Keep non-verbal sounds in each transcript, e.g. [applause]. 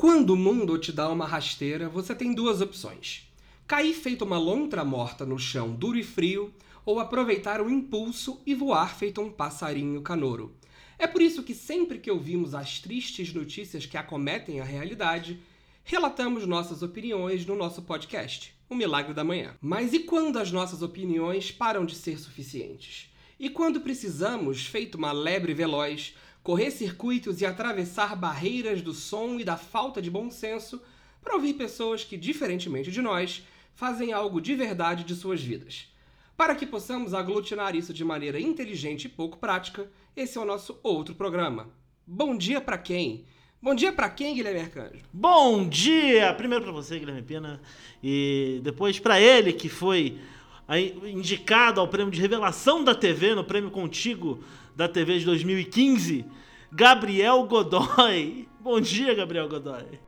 Quando o mundo te dá uma rasteira, você tem duas opções: cair feito uma lontra morta no chão duro e frio, ou aproveitar o impulso e voar feito um passarinho canouro. É por isso que sempre que ouvimos as tristes notícias que acometem a realidade, relatamos nossas opiniões no nosso podcast, O Milagre da Manhã. Mas e quando as nossas opiniões param de ser suficientes? E quando precisamos, feito uma lebre veloz, correr circuitos e atravessar barreiras do som e da falta de bom senso para ouvir pessoas que, diferentemente de nós, fazem algo de verdade de suas vidas? Para que possamos aglutinar isso de maneira inteligente e pouco prática, esse é o nosso outro programa. Bom dia para quem? Bom dia para quem, Guilherme Arcanjo? Bom dia! Primeiro para você, Guilherme Pena, e depois para ele que foi indicado ao prêmio de revelação da TV no Prêmio Contigo da TV de 2015, Gabriel Godoy. [laughs] Bom dia, Gabriel Godoy.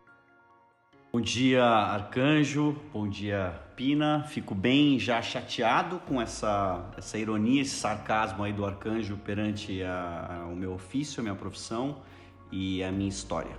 Bom dia, Arcanjo. Bom dia, Pina. Fico bem já chateado com essa, essa ironia, esse sarcasmo aí do Arcanjo perante a, a, o meu ofício, a minha profissão e a minha história.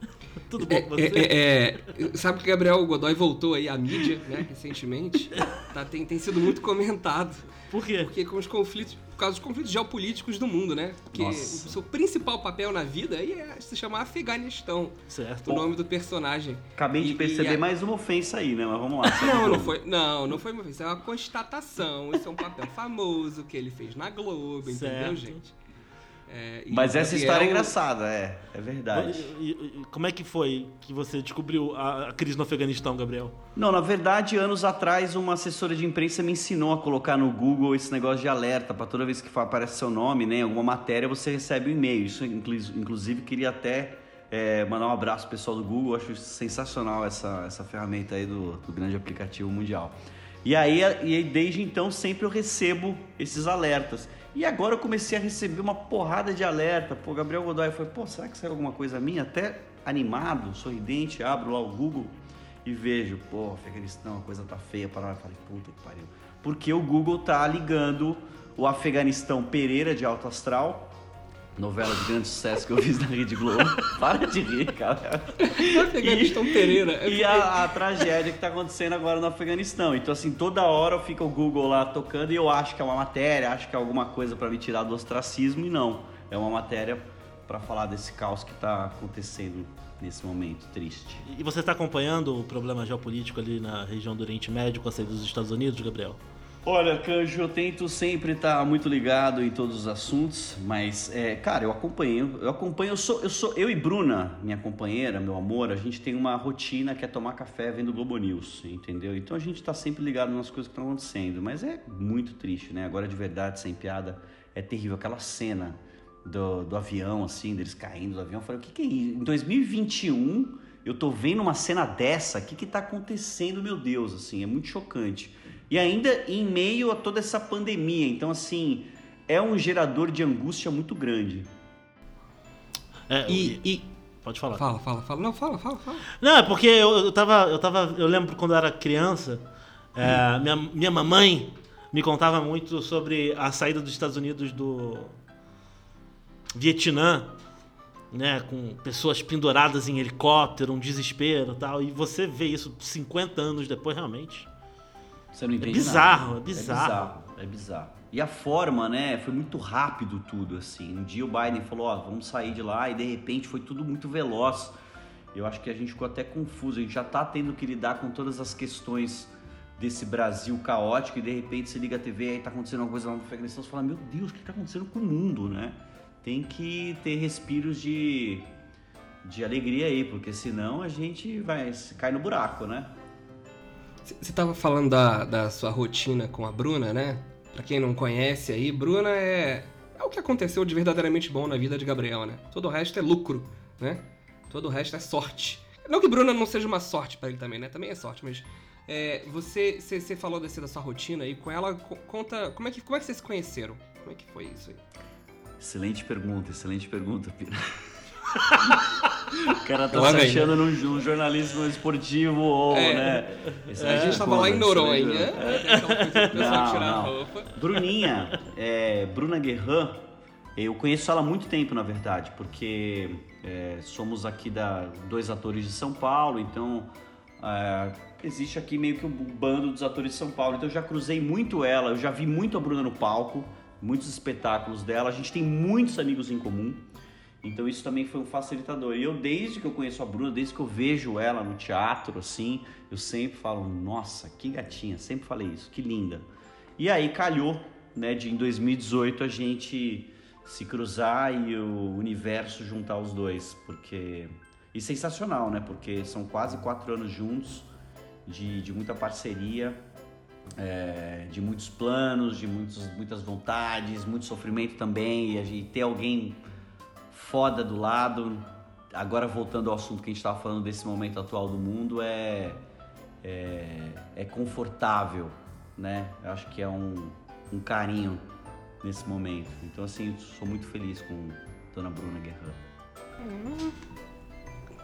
[laughs] Tudo bom com é, você? É, é, sabe que Gabriel Godoy voltou aí à mídia, né, recentemente. [laughs] Tá, tem, tem sido muito comentado. Por quê? Porque com os conflitos, por causa dos conflitos geopolíticos do mundo, né? Porque Nossa. o seu principal papel na vida é se chamar Afeganistão. Certo. O nome do personagem. Acabei de perceber a... mais uma ofensa aí, né? Mas vamos lá. Não, não foi, não, não foi uma ofensa. É uma constatação. Isso é um papel famoso que ele fez na Globo, certo. entendeu, gente? É, Mas essa história é engraçada, é, é verdade. E, e, como é que foi que você descobriu a, a, crise no Afeganistão, Gabriel? Não, na verdade, anos atrás, uma assessora de imprensa me ensinou a colocar no Google esse negócio de alerta, para toda vez que aparece seu nome, né, alguma matéria, você recebe um e-mail. Isso, inclusive, queria até é, mandar um abraço pro pessoal do Google, acho sensacional essa, essa ferramenta aí do, do grande aplicativo mundial. E aí, e desde então, sempre eu recebo esses alertas. E agora eu comecei a receber uma porrada de alerta. Pô, Gabriel Godoy foi, pô, será que saiu alguma coisa minha? Até animado, sorridente, abro lá o Google e vejo, pô, Afeganistão, a coisa tá feia para lá. Eu falei, puta que pariu. Porque o Google tá ligando o Afeganistão Pereira de Alto Astral novela de grande sucesso que eu fiz na Rede Globo. [laughs] Para de rir, cara. O Afeganistão e, Pereira. É e a, a, tragédia que está acontecendo agora no Afeganistão. Então, assim, toda hora fica o Google lá tocando e eu acho que é uma matéria, acho que é alguma coisa para me tirar do ostracismo e não. É uma matéria para falar desse caos que está acontecendo nesse momento triste. E você está acompanhando o problema geopolítico ali na região do Oriente Médio com a saída dos Estados Unidos, Gabriel? Olha, Canjo, eu tento sempre estar muito ligado em todos os assuntos, mas, é, cara, eu acompanho, eu acompanho, eu sou, eu sou, eu e Bruna, minha companheira, meu amor, a gente tem uma rotina que é tomar café vendo Globo News, entendeu? Então a gente está sempre ligado nas coisas que estão acontecendo, mas é muito triste, né? Agora de verdade, sem piada, é terrível aquela cena do, do avião, assim, deles caindo do avião. Eu falei, o que, que é isso? Em 2021, eu tô vendo uma cena dessa, o que que tá acontecendo, meu Deus, assim, é muito chocante. E ainda em meio a toda essa pandemia. Então, assim, é um gerador de angústia muito grande. É, e, e, Pode falar. Fala, fala, fala. Não, fala, fala, fala. Não, é porque eu, eu tava. Eu tava. Eu lembro quando eu era criança, é, minha, minha mamãe me contava muito sobre a saída dos Estados Unidos do Vietnã, né, com pessoas penduradas em helicóptero, um desespero e tal. E você vê isso 50 anos depois, realmente. Você não é entende é bizarro, nada. É bizarro, é bizarro. É bizarro. E a forma, né? Foi muito rápido tudo, assim. Um dia o Biden falou, ó, vamos sair de lá, e de repente foi tudo muito veloz. Eu acho que a gente ficou até confuso. A gente já tá tendo que lidar com todas as questões desse Brasil caótico, e de repente você liga a TV e aí tá acontecendo alguma coisa lá no Afeganistão, você fala, meu Deus, o que tá acontecendo com o mundo, né? Tem que ter respiros de, de alegria aí, porque senão a gente vai cair no buraco, né? Você estava falando da, da sua rotina com a Bruna, né? Pra quem não conhece aí, Bruna é, é o que aconteceu de verdadeiramente bom na vida de Gabriel, né? Todo o resto é lucro, né? Todo o resto é sorte. Não que Bruna não seja uma sorte para ele também, né? Também é sorte, mas é, você, você, você, falou desse, da sua rotina aí com ela, conta como é, que, como é que vocês se conheceram? Como é que foi isso aí? Excelente pergunta, excelente pergunta, Pira. O cara tá se achando num, num, jornalismo esportivo ou, é. né? Esse a gente tava lá em Noronha. É, não, não. Bruninha, é, Bruna Guerran, Eu conheço ela há muito tempo, na verdade, porque é, somos aqui da dois atores de São Paulo, então é, existe aqui meio que um bando dos atores de São Paulo. Então eu já cruzei muito ela, eu já vi muito a Bruna no palco, muitos espetáculos dela. A gente tem muitos amigos em comum. Então isso também foi um facilitador. E eu, desde que eu conheço a Bruna, desde que eu vejo ela no teatro, assim, eu sempre falo, nossa, que gatinha, sempre falei isso, que linda. E aí calhou, né, de em 2018 a gente se cruzar e o universo juntar os dois, porque... E sensacional, né, porque são quase quatro anos juntos, de, de muita parceria, é, de muitos planos, de muitos, muitas vontades, muito sofrimento também, e a gente ter alguém foda do lado. Agora voltando ao assunto que a gente estava falando desse momento atual do mundo, é, é, é confortável, né? Eu acho que é um, um carinho nesse momento. Então assim, sou muito feliz com Dona Bruna Guerrero.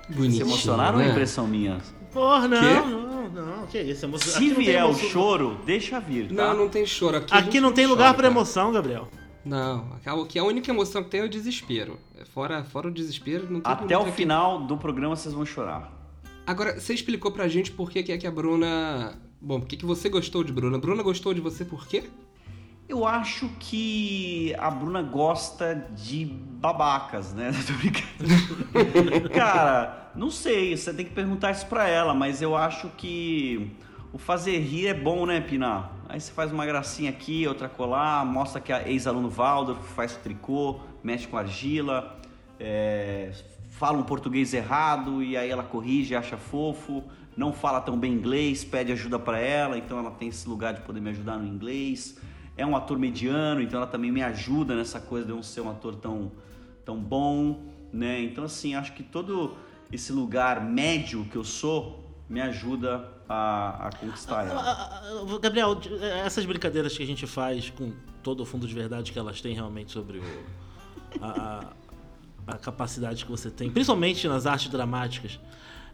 Bonitinho, Se emocionaram né? ou é impressão minha? Porra, não, não, não. Que isso? Emo... Se aqui não tem vier o choro, deixa vir, tá? Não, não tem choro. Aqui, Aqui não tem lugar cara. emoção, Gabriel. Não, aqui a única emoção que tem é o desespero. Fora, fora o desespero, não tem Até o final do programa vocês vão chorar. Agora, você explicou pra gente por que, que é que a Bruna. Bom, por que, que você gostou de Bruna? Bruna gostou de você por quê? Eu acho que a Bruna gosta de babacas, né? [laughs] Tô brincando. [laughs] Cara, não sei, você tem que perguntar isso pra ela, mas eu acho que o fazer rir é bom, né, Pina? Aí você faz uma gracinha aqui, outra colar, mostra que a ex-aluno Valdo faz tricô, mexe com argila, é, fala um português errado e aí ela corrige, acha fofo, não fala tão bem inglês, pede ajuda pra ela, então ela tem esse lugar de poder me ajudar no inglês. É um ator mediano, então ela também me ajuda nessa coisa de eu não ser um ator tão, tão bom, né? Então assim, acho que todo esse lugar médio que eu sou me ajuda a, a conquistar ela. Ah, ah, Gabriel, essas brincadeiras que a gente faz com todo o fundo de verdade que elas têm realmente sobre o, a, a- a capacidade que você tem, principalmente nas artes dramáticas.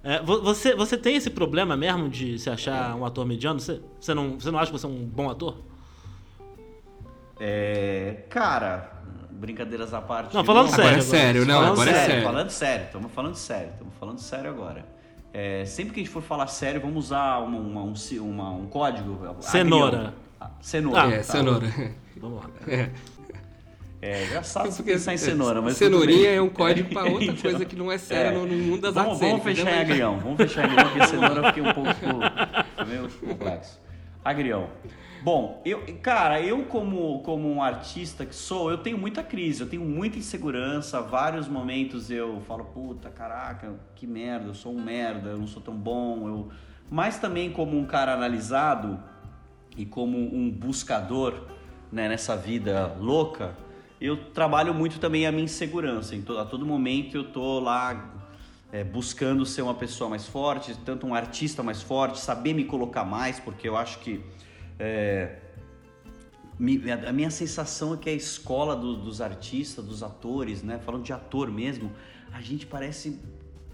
é, vo- você, você tem esse problema mesmo de se achar um ator mediano? Você, você, não, você não acha que você é um bom ator? É, cara, brincadeiras à parte. Não, falando de sério. Agora é sério, não, falando agora é sério, sério. Falando sério, estamos falando sério, estamos falando sério agora. É, sempre que a gente for falar sério, vamos usar uma- uma- um, uma- um código. Cenoura. Ah, Cenoura. é, tá? cenoura. Vamos lá. [laughs] É. É, já sabe se Porque pensar em cenoura, mas. Cenourinha é um código pra outra Então, [laughs] coisa que não é séria é. no, no mundo das Vamos, artes vamos fechar em né? Agrião. Vamos fechar em agrião, porque cenoura eu fiquei um pouco [laughs] meio complexo. Agrião. Bom, eu, cara, eu como, como um artista que sou, eu tenho muita crise, eu tenho muita insegurança. Vários momentos eu falo, puta, caraca, que merda, eu sou um merda, eu não sou tão bom. Eu... Mas também como um cara analisado e como um buscador né, nessa vida louca, eu trabalho muito também a minha insegurança. Então, a todo momento eu tô lá é, buscando ser uma pessoa mais forte, tanto um artista mais forte, saber me colocar mais, porque eu acho que é, a minha sensação é que a escola do- dos artistas, dos atores, né, falando de ator mesmo, a gente parece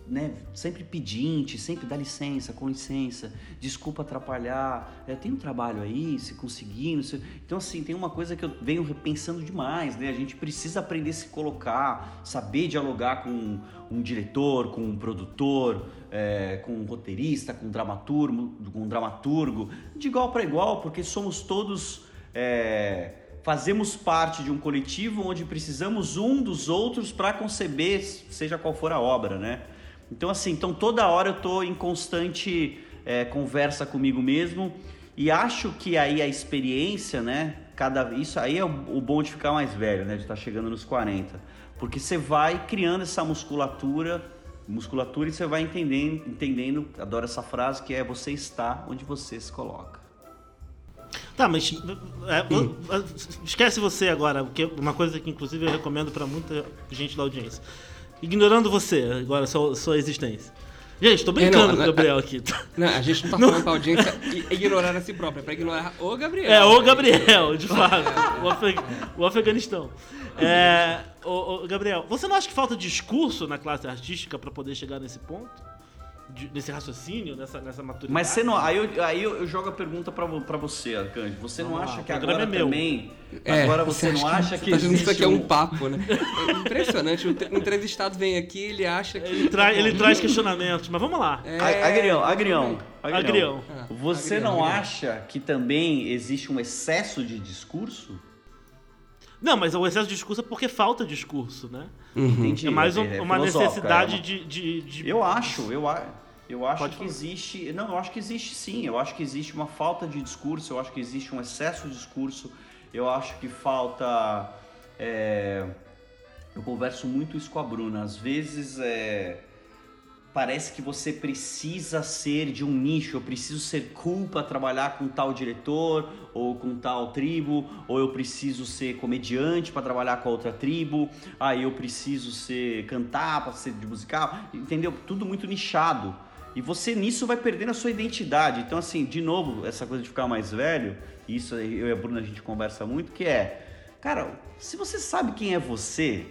né, sempre pedinte, sempre dá licença, com licença, desculpa atrapalhar, é, tem um trabalho aí, se conseguir, não sei. Então, assim, tem uma coisa que eu venho repensando demais, né? A gente precisa aprender a se colocar, saber dialogar com um diretor, com um produtor, é, com um roteirista, com um dramaturgo, com um dramaturgo, de igual para igual, porque somos todos. é, fazemos parte de um coletivo onde precisamos um dos outros para conceber, seja qual for a obra, né? Então, assim, então toda hora eu tô em constante é, conversa comigo mesmo e acho que aí a experiência, né? Cada isso aí é o, o bom de ficar mais velho, né? De estar chegando nos 40, porque você vai criando essa musculatura, musculatura e você vai entendendo, entendendo, adoro essa frase que é você está onde você se coloca. Tá, mas é, esquece você agora, porque uma coisa que inclusive eu recomendo pra muita gente da audiência. Ignorando você, agora, sua, sua existência. Gente, tô brincando É, não, com o não, Gabriel aqui. [laughs] Não, a gente não tá falando pra audiência ignorar a si própria, é pra ignorar o Gabriel. É, o Gabriel, de fato. O, Afeg- o Afeganistão. É, o, Gabriel, você não acha que falta discurso na classe artística pra poder chegar nesse ponto? De- nesse raciocínio, nessa, nessa maturidade. Mas você não. Aí eu, aí eu eu jogo a pergunta pra, pra você, Arcanjo. Você não lá, acha que agora é meu. também. É, agora você não acha que. Você tá que isso aqui é um papo, né? É impressionante. O entrevistado vem aqui ele acha que. Ele, tra ele traz questionamentos, mas vamos lá. É, Agrião, agrião, Agrião. Ah, Você agrião, não agrião. acha que também existe um excesso de discurso? Não, mas o excesso de discurso é porque falta discurso, né? Entendi. É mais um- é uma filosófico, necessidade é uma- de, de, de- Eu acho, eu, a- eu acho Pode que falar. existe. Não, eu acho que existe sim. Eu acho que existe uma falta de discurso, eu acho que existe um excesso de discurso, eu acho que falta. é, Eu converso muito isso com a Bruna. Às vezes é, parece que você precisa ser de um nicho. Eu preciso ser cool para trabalhar com tal diretor ou com tal tribo, ou eu preciso ser comediante para trabalhar com a outra tribo. Aí eu preciso ser cantar para ser de musical, entendeu? Tudo muito nichado. E você nisso vai perdendo a sua identidade. Então assim, de novo, essa coisa de ficar mais velho, isso eu e a Bruna a gente conversa muito, que é, cara, se você sabe quem é você,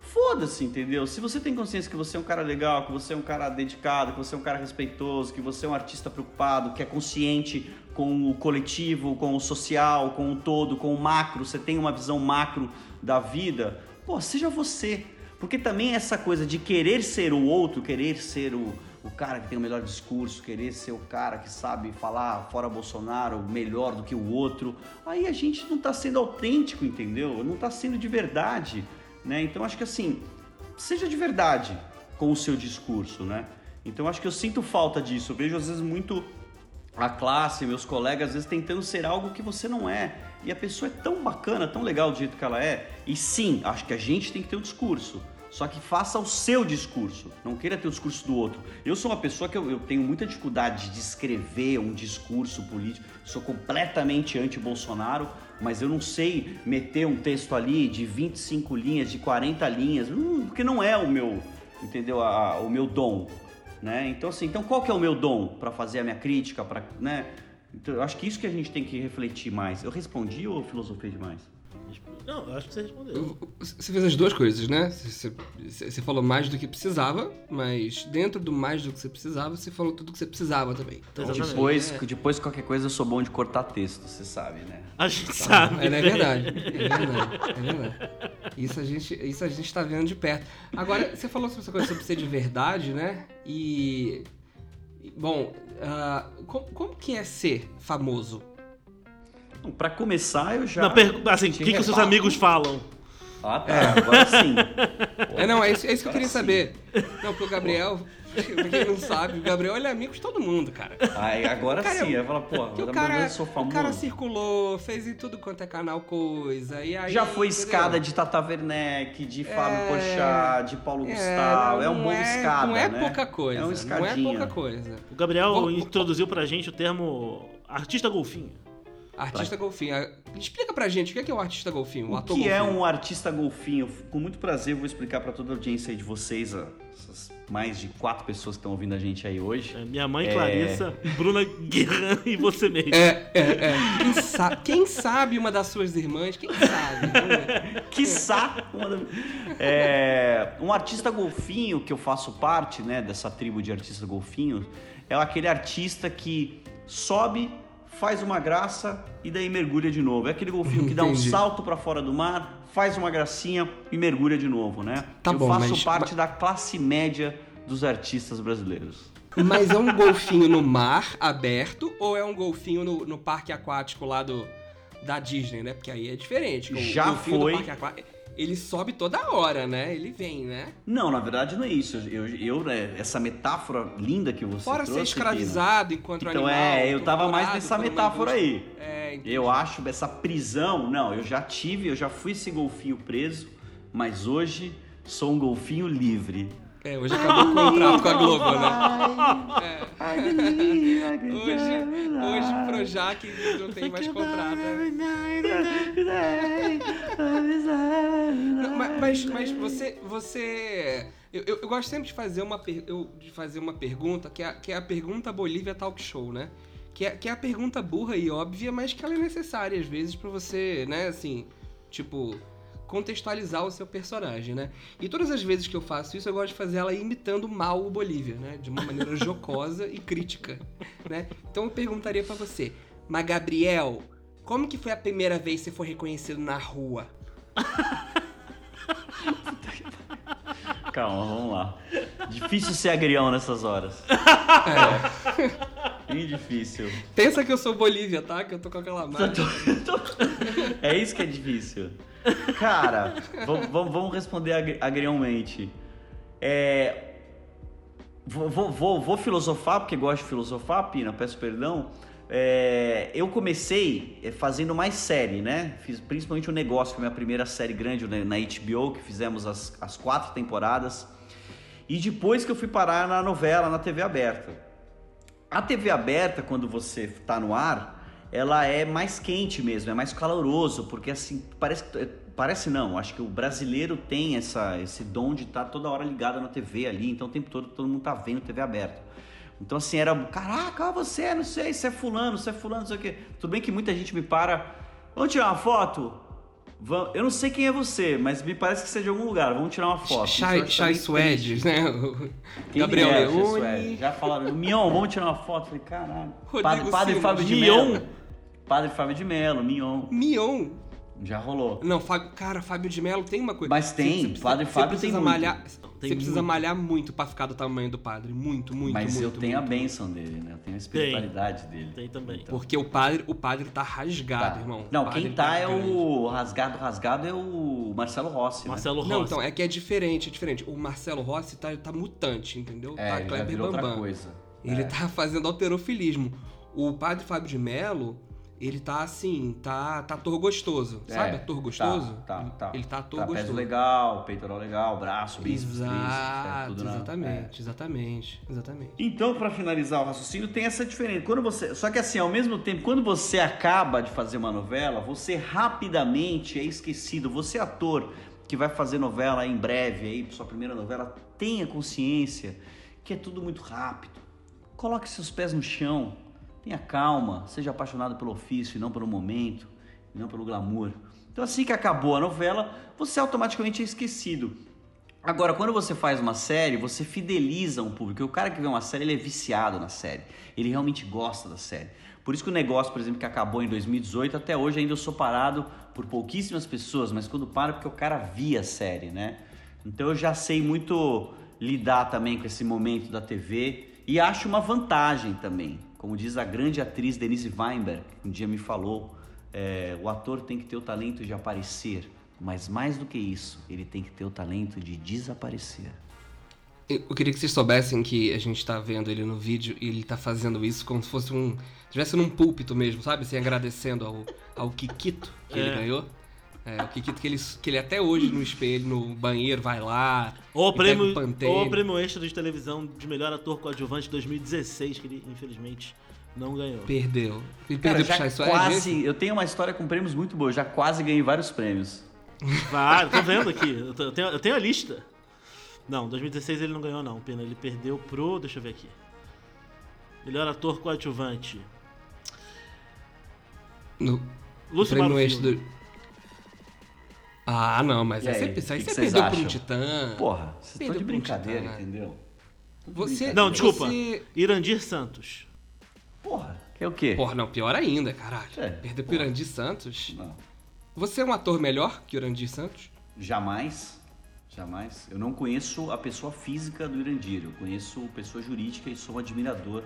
Foda-se, entendeu? Se você tem consciência que você é um cara legal, que você é um cara dedicado, que você é um cara respeitoso, que você é um artista preocupado, que é consciente com o coletivo, com o social, com o todo, com o macro, você tem uma visão macro da vida, pô, seja você. Porque também essa coisa de querer ser o outro, querer ser o, o cara que tem o melhor discurso, querer ser o cara que sabe falar fora Bolsonaro melhor do que o outro, aí a gente não tá sendo autêntico, entendeu? Não tá sendo de verdade né? Então acho que assim, seja de verdade com o seu discurso, né? Então acho que eu sinto falta disso. Eu vejo às vezes muito a classe, meus colegas, às vezes tentando ser algo que você não é. E a pessoa é tão bacana, tão legal do jeito que ela é. E sim, acho que a gente tem que ter um discurso. Só que faça o seu discurso, não queira ter o discurso do outro. Eu sou uma pessoa que eu, eu tenho muita dificuldade de escrever um discurso político, sou completamente anti-Bolsonaro, mas eu não sei meter um texto ali de 25 linhas, de 40 linhas, hum, porque não é o meu, entendeu? A- o meu dom, né? Então assim, então qual que é o meu dom para fazer a minha crítica, para, né? Então, eu acho que isso que a gente tem que refletir mais. Eu respondi ou filosofei demais? Não, eu acho que você respondeu. Você fez as duas coisas, né? Você, você- você falou mais do que precisava, mas dentro do mais do que você precisava, você falou tudo que você precisava também. Então. Depois, É. depois qualquer coisa eu sou bom de cortar texto, você sabe, né? A gente sabe. É, é bem. verdade. É verdade. É verdade. Isso a gente, isso a gente tá vendo de perto. Agora, você falou sobre essa coisa sobre ser de verdade, né? E. Bom, ah, como, como que é ser famoso? Pra começar, eu já. Não, per- assim, o que, que os seus amigos falam? Ah, tá. Agora sim. [laughs] É, não, é isso, é isso que eu queria sim. saber. Não, porque o Gabriel, pra [laughs] quem não sabe, o Gabriel ele é amigo de todo mundo, cara. Aí, agora Cara, sim. Eu falo, pô, Que o eu cara, sou o famoso. cara circulou, fez em tudo quanto é canal coisa. E aí, Já foi entendeu? escada de Tata Werneck, de Fábio É. Porchat, de Paulo É, Gustavo. não- É um bom é- escada, Não é né? pouca coisa. É um não é escadinha. pouca coisa. O Gabriel Vou- introduziu pra gente o termo artista golfinho. Artista golfinho. Ah, Explica pra gente o que é, que é o artista golfinho, o, O ator que é golfinho. um artista golfinho? Com muito prazer, eu vou explicar pra toda a audiência aí de vocês, essas mais de quatro pessoas que estão ouvindo a gente aí hoje. É minha mãe, É. Clarissa, Bruna Guerran e você mesmo. É, é, é. Quem, sa- quem sabe uma das suas irmãs? Quem sabe? Ver. Quiçá! uma da- É, um artista golfinho, que eu faço parte né, dessa tribo de artistas golfinhos, é aquele artista que sobe, faz uma graça e daí mergulha de novo. É aquele golfinho que dá um salto pra fora do mar, faz uma gracinha e mergulha de novo, né? Tá eu bom, faço mas- parte da classe média dos artistas brasileiros. Mas é um golfinho no mar aberto ou é um golfinho no, no parque aquático lá do, da Disney, né? Porque aí é diferente. Já foi. Ele sobe toda hora, né? Ele vem, né? Não, na verdade não é isso. Eu, eu, né, essa metáfora linda que você Fora ser trouxe aqui, né? escravizado enquanto Então animal. é, eu tava mais nessa metáfora aí. É, entendi. Eu acho essa prisão, não, eu já tive, eu já fui esse golfinho preso, mas hoje sou um golfinho livre. É, hoje acabou o contrato com a Globo, né? É. Hoje, hoje o Projac não tem mais contrato. né? Não, ma- mas, mas você. você eu, eu- eu gosto sempre de fazer uma, eu- de fazer uma pergunta, que é, a- que é a pergunta Bolívia Talk Show, né? Que é, que é a pergunta burra e óbvia, mas que ela é necessária às vezes pra você, né, assim, tipo. Contextualizar o seu personagem, né? E todas as vezes que eu faço isso, eu gosto de fazer ela imitando mal o Bolívia, né? De uma maneira [laughs] jocosa e crítica, né? Então eu perguntaria para você, mas Gabriel, como que foi a primeira vez que você foi reconhecido na rua? [laughs] Calma, vamos lá. Difícil ser agrião nessas horas. É. [laughs] Bem difícil. Pensa que eu sou Bolívia, tá? Que eu tô com aquela marca. É isso que é difícil. Cara, vamos, responder agri- agriãomente. É, vou, vou- vou- filosofar, porque gosto de filosofar, Pina, peço perdão. É, eu comecei é, fazendo mais série, né? Fiz principalmente o negócio, foi minha primeira série grande na HBO, que fizemos as, as quatro temporadas. E depois que eu fui parar na novela, na TV aberta. A TV aberta, quando você tá no ar, ela é mais quente mesmo, é mais caloroso, porque assim, parece parece não, acho que o brasileiro tem essa esse dom de estar toda hora ligado na TV ali, então o tempo todo todo mundo tá vendo TV aberta. Então assim, era, caraca, você, é, não sei, você é fulano, você é fulano, não sei o quê. Tudo bem que muita gente me para, vamos tirar uma foto? Vamos- Eu não sei quem é você, mas me parece que você é de algum lugar. Vamos tirar uma foto. Eu Chai, também Suedes, né? [laughs] Quem Gabriel é, Leone. Suede? Já falaram, Mion, vamos tirar uma foto. Falei, caralho. Rodrigo Padre, padre. Fábio de Mion? Mello. Padre Fábio de Mello, Mion. Mion. Já rolou. Não, Fábio, cara, Fábio de Mello tem uma coisa. Mas tem, Padre você Fábio precisa tem muito. malhar, Tem Você precisa muito. malhar muito pra ficar do tamanho do padre. Muito, muito, Mas muito. eu tenho a muito. bênção dele, né? Eu tenho a espiritualidade dele. Tem também. Porque o padre, o padre tá rasgado, Tá. irmão. Não, padre quem tá é grande. o rasgado, rasgado é o Marcelo Rossi, né? Marcelo Rossi. Não, então, é que é diferente, é diferente. O Marcelo Rossi tá, tá mutante, entendeu? É, tá ele já Kleber virou outra Bambam. coisa. Ele É. tá fazendo alterofilismo. O padre Fábio de Mello, ele tá assim, tá, tá ator gostoso. É, Sabe ator gostoso? Tá, tá, tá. Ele tá ator Trapézio gostoso. legal, peitoral legal, braço, bíceps, tríceps, é Exato, tudo na- é. exatamente, exatamente, exatamente. Então, pra finalizar o raciocínio, tem essa diferença. Quando você, só que assim, ao mesmo tempo, quando você acaba de fazer uma novela, você rapidamente é esquecido. Você ator que vai fazer novela em breve aí, sua primeira novela, tenha consciência que é tudo muito rápido. Coloque seus pés no chão, tenha calma, seja apaixonado pelo ofício e não pelo momento, e não pelo glamour. Então, assim que acabou a novela, você automaticamente é esquecido. Agora, quando você faz uma série, você fideliza um público. O cara que vê uma série, ele é viciado na série. Ele realmente gosta da série. Por isso que o negócio, por exemplo, que acabou em 2018, até hoje ainda eu sou parado por pouquíssimas pessoas, mas quando paro é porque o cara via a série, né? Então eu já sei muito lidar também com esse momento da TV e acho uma vantagem também. Como diz a grande atriz Denise Weinberg, que um dia me falou, é, o ator tem que ter o talento de aparecer, mas mais do que isso, ele tem que ter o talento de desaparecer. Eu queria que vocês soubessem que a gente tá vendo ele no vídeo e ele tá fazendo isso como se fosse um. estivesse num púlpito mesmo, sabe? Assim, agradecendo ao, ao Kikito que ele É. ganhou. É, o Kikito que ele, que ele até hoje no espelho, no banheiro, vai lá. Ou o pega prêmio, o o prêmio extra de televisão de melhor ator coadjuvante 2016, que ele infelizmente não ganhou. Perdeu. Ele Cara, perdeu pro já Chai Suede? quase, eu tenho uma história com prêmios muito boa, eu já quase ganhei vários prêmios. Vários, tô vendo aqui. Eu, tô- eu tenho, eu tenho a lista. Não, 2016 ele não ganhou, não, Pena. Ele perdeu pro. Deixa eu ver aqui. Melhor ator coadjuvante. No Lúcio prêmio extra do... Ah, não, mas aí, aí, você, aí você perdeu por um acham? titã. Porra, estão Perdeu de pro brincadeira, Titã. entendeu? Você. Não, desculpa. Você... Irandir Santos. Porra, que é o quê? Porra, não, pior ainda, caralho. É, Perdeu pro. Irandir Santos. Não, Você é um ator melhor que o Irandir Santos? jamais, jamais. Eu não conheço a pessoa física do Irandir, eu conheço pessoa jurídica e sou um admirador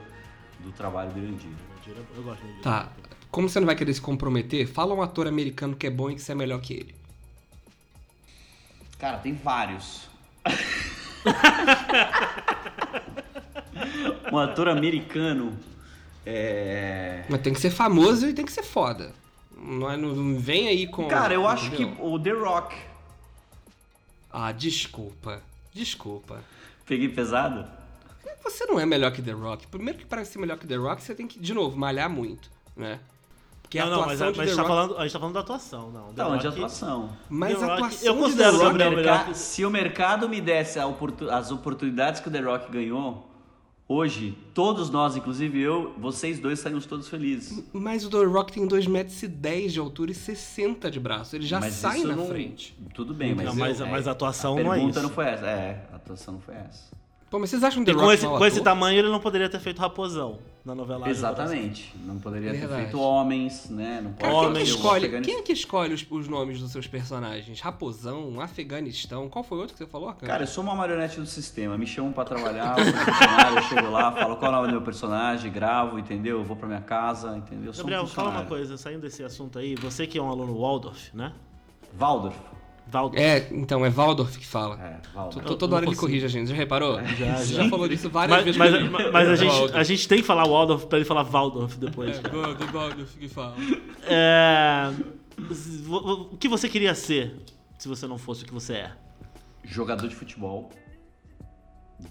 do trabalho do Irandir. Irandir, Eu gosto dele. Tá. Como você não vai querer se comprometer, fala um ator americano que é bom e que você é melhor que ele. Cara, tem vários. [laughs] um ator americano. É... Mas tem que ser famoso e tem que ser foda. Não, é- não vem aí com. Cara, eu acho que o The Rock. Ah, desculpa. Desculpa. Peguei pesado? Você não é melhor que The Rock. Primeiro que para ser melhor que The Rock, você tem que, de novo, malhar muito, né? Porque a Não, não, mas, atuação a, de mas a, The gente tá falando, a gente tá falando da atuação, não. The Não, de Rock- atuação. Mas The a atuação eu de considero The o Rock... Gabriel Merca- melhor que- Se o mercado me desse a oportu- as oportunidades que o The Rock ganhou, Hoje, todos nós, inclusive eu, vocês dois saímos todos felizes. Mas o The Rock tem 2,10 metros de altura e 60 de braço. Ele já Mas sai na não- frente. Tudo bem, mas, Não, mas- eu- mas a atuação a não é pergunta isso. não foi essa. É, a atuação não foi essa. Pô, mas vocês acham o The E Rock com esse, com esse tamanho ele não poderia ter feito Raposão na novela. Exatamente. Não poderia ter Verdade. feito homens, né? Não pode Cara, quem, que um escolhe, quem é que escolhe os, os nomes dos seus personagens? Raposão, Afeganistão, qual foi o outro que você falou, cara? Cara, eu sou uma marionete do sistema. Me chamam pra trabalhar, eu eu chego lá, falo qual é o nome do meu personagem, gravo, entendeu? Eu vou pra minha casa, entendeu? Eu sou um Gabriel, fala uma coisa, saindo desse assunto aí, você que é um aluno Waldorf, né? Waldorf. Waldorf. É, então, é Waldorf que fala. É, Tô- Waldorf. tô- Eu toda hora ele corrige a gente, já reparou? Já, Você já. [laughs] já falou disso várias Mas, vezes. mas, mas a, [laughs] gente, a gente tem que falar Waldorf pra ele falar Waldorf depois. É, cara. Waldorf, Waldorf que fala. É, o que você queria ser se você não fosse o que você é? Jogador de futebol.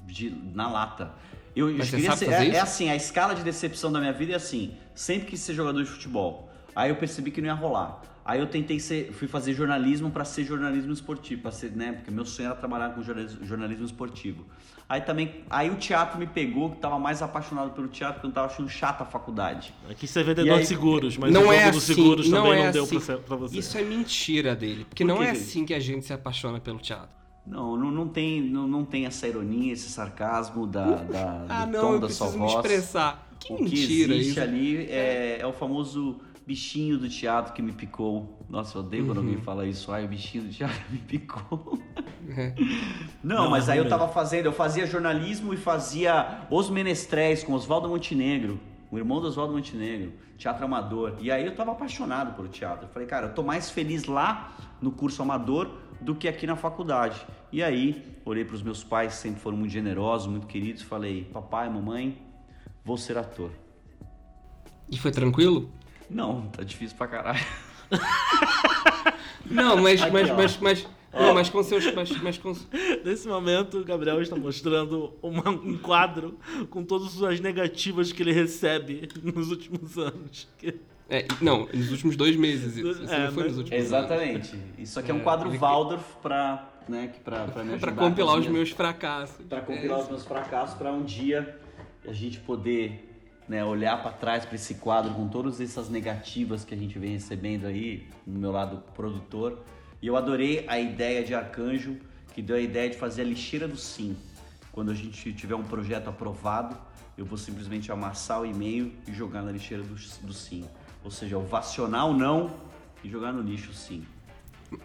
de- na lata. Eu, eu queria sabe ser. fazer É, isso? é assim, a escala de decepção da minha vida é assim. Sempre quis ser jogador de futebol. Aí eu percebi que não ia rolar. Aí eu tentei ser, fui fazer jornalismo para ser jornalismo esportivo, para ser, né? Porque meu sonho era trabalhar com jornalismo, jornalismo esportivo. Aí também, aí o teatro me pegou, que tava mais apaixonado pelo teatro, porque eu tava achando chata a faculdade. Aqui você é vendedor aí- de seguros, mas não o é dos assim, seguros não também é não deu assim. pra você. Isso é mentira dele, porque Por não que, é gente? assim que a gente se apaixona pelo teatro. Não, não, não tem, não, não tem essa ironia, esse sarcasmo da, da, Ah, do não, tom eu da sua preciso me voz. expressar. Que o que mentira existe isso. ali é, é o famoso bichinho do teatro que me picou. Nossa, eu odeio quando Uhum. alguém fala isso. Ai, o bichinho do teatro [laughs] me picou. É. Não, Não, mas aí eu tava fazendo, eu fazia jornalismo e fazia Os Menestréis com Oswaldo Montenegro, o irmão do Oswaldo Montenegro, teatro amador. E aí eu tava apaixonado pelo teatro. Eu falei, cara, eu tô mais feliz lá no curso amador do que aqui na faculdade. E aí, olhei para os meus pais, sempre foram muito generosos, muito queridos, falei, papai, mamãe, vou ser ator. E foi tranquilo? Não, tá difícil pra caralho. Não, mas, Aqui, mas, ó. mas, mas, não, mas com seus, mas, mas com, Nesse momento, o Gabriel está mostrando uma- um quadro com todas as suas negativas que ele recebe nos últimos anos. Que- é, não, nos últimos dois meses isso. Isso É, não foi mas- nos últimos Exatamente. Isso aqui é um É, quadro Waldorf pra, né, que pra, pra me [laughs] anos. ajudar. Pra compilar com os minhas- meus fracassos. para compilar os meus fracassos para um dia a gente poder né, olhar para trás para esse quadro com todas essas negativas que a gente vem recebendo aí no meu lado produtor e eu adorei a ideia de Arcanjo que deu a ideia de fazer a lixeira do sim quando a gente tiver um projeto aprovado eu vou simplesmente amassar o e-mail e jogar na lixeira do, do sim ou seja ovacionar o não e jogar no lixo sim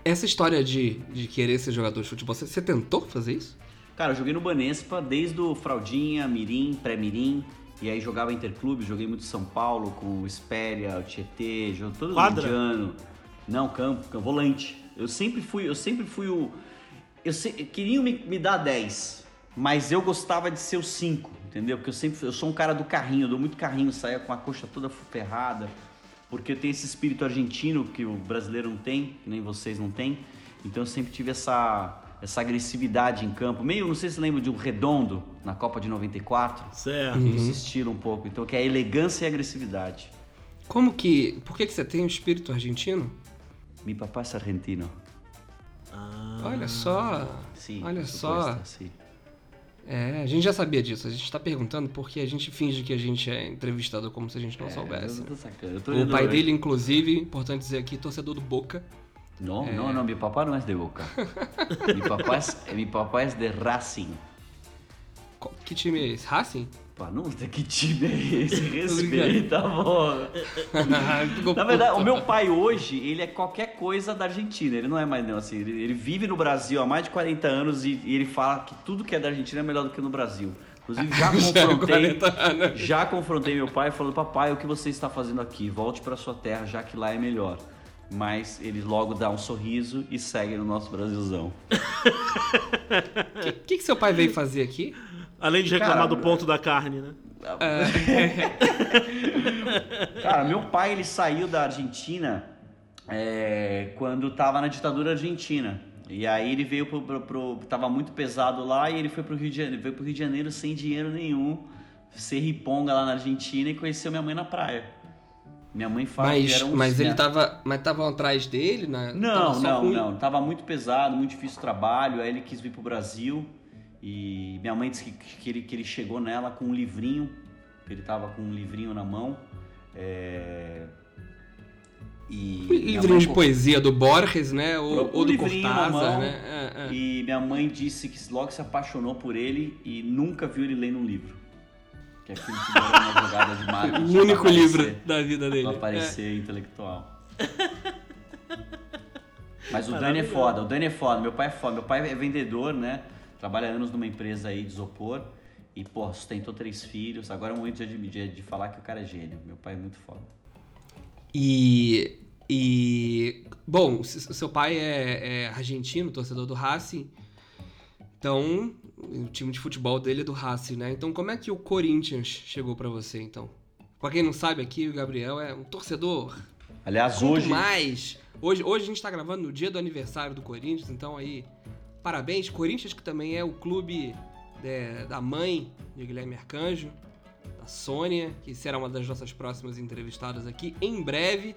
Essa história de, de querer ser jogador de futebol, você, você tentou fazer isso? Cara, eu joguei no Banespa desde o Fraldinha, Mirim, Pré-Mirim. E aí jogava Interclube, joguei muito São Paulo com o Espéria, o Tietê, todo Quadra? indiano. Não, campo, campo, volante. Eu sempre fui, eu sempre fui o. Eu se, queriam me, me dar 10, mas eu gostava de ser o 5, entendeu? Porque eu sempre eu sou um cara do carrinho, eu dou muito carrinho, saía com a coxa toda ferrada, porque eu tenho esse espírito argentino que o brasileiro não tem, que nem vocês não têm. Então eu sempre tive essa essa agressividade em campo. Meio, não sei se lembra de um redondo na Copa de 94. Certo. Uhum. Esse estilo um pouco. Então, que é a elegância e a agressividade. Como que. Por que, que você tem o espírito argentino? Mi papá es argentino. Ah, Olha só. Sim, Olha só. sim. É, a gente já sabia disso. A gente tá perguntando porque a gente finge que a gente é entrevistado como se a gente não É, soubesse. eu tô sacando. Eu tô O pai dele, inclusive, importante dizer aqui, torcedor do Boca. Não, É. não, não, mi papá não é de Boca. [laughs] mi, papá es, mi papá es de Racing. Que time é esse? Racing? Pá, não sei que time é esse. [laughs] Respeita. Ficou [laughs] Na verdade, o meu pai hoje, ele é qualquer coisa da Argentina. Ele não é mais não, assim. Ele, ele vive no Brasil há mais de 40 anos e, e ele fala que tudo que é da Argentina é melhor do que no Brasil. Inclusive, já é confrontei, 40 anos. já confrontei meu pai falando, papai, o que você está fazendo aqui? Volte para sua terra, já que lá é melhor. Mas ele logo dá um sorriso e segue no nosso Brasilzão. O que, que, que seu pai veio fazer aqui? Além de reclamar Cara, do ponto da carne, né? [laughs] Cara, meu pai ele saiu da Argentina é, quando tava na ditadura argentina. E aí ele veio pro, pro, pro- Tava muito pesado lá e ele foi pro Rio de Janeiro, veio pro Rio de Janeiro sem dinheiro nenhum, ser riponga lá na Argentina e conheceu minha mãe na praia. Minha mãe fala que Mas, era um mas ele tava. Mas estavam atrás dele? Né? Não, Tava não, com- não. Tava muito pesado, muito difícil o trabalho. Aí ele quis vir pro Brasil. E minha mãe disse que, que, ele, que ele chegou nela com um livrinho, que ele tava com um livrinho na mão. É... E livrinho de poesia do Borges, né? Ou, ou do Cortázar, mão, né? É, é. E minha mãe disse que logo se apaixonou por ele e nunca viu ele lendo um livro. Que é aquilo que deu uma jogada de marketing. O único livro da vida dele. Pra parecer é. intelectual. [laughs] Mas o Dani é foda, o Dani é foda, meu pai é foda. Meu pai é vendedor, né? Trabalha anos numa empresa aí de isopor. E, pô, sustentou três filhos. Agora é o momento de, de, de falar que o cara é gênio. Meu pai é muito foda. E. E. Bom, seu pai é, é argentino, torcedor do Racing. Então, o time de futebol dele é do Racing, né? Então, como é que o Corinthians chegou para você, então? Pra quem não sabe aqui, o Gabriel é um torcedor. Aliás, hoje. mais. Hoje, hoje a gente tá gravando no dia do aniversário do Corinthians, então aí. Parabéns. Corinthians, que também é o clube de, da mãe de Guilherme Arcanjo, da Sônia, que será uma das nossas próximas entrevistadas aqui em breve.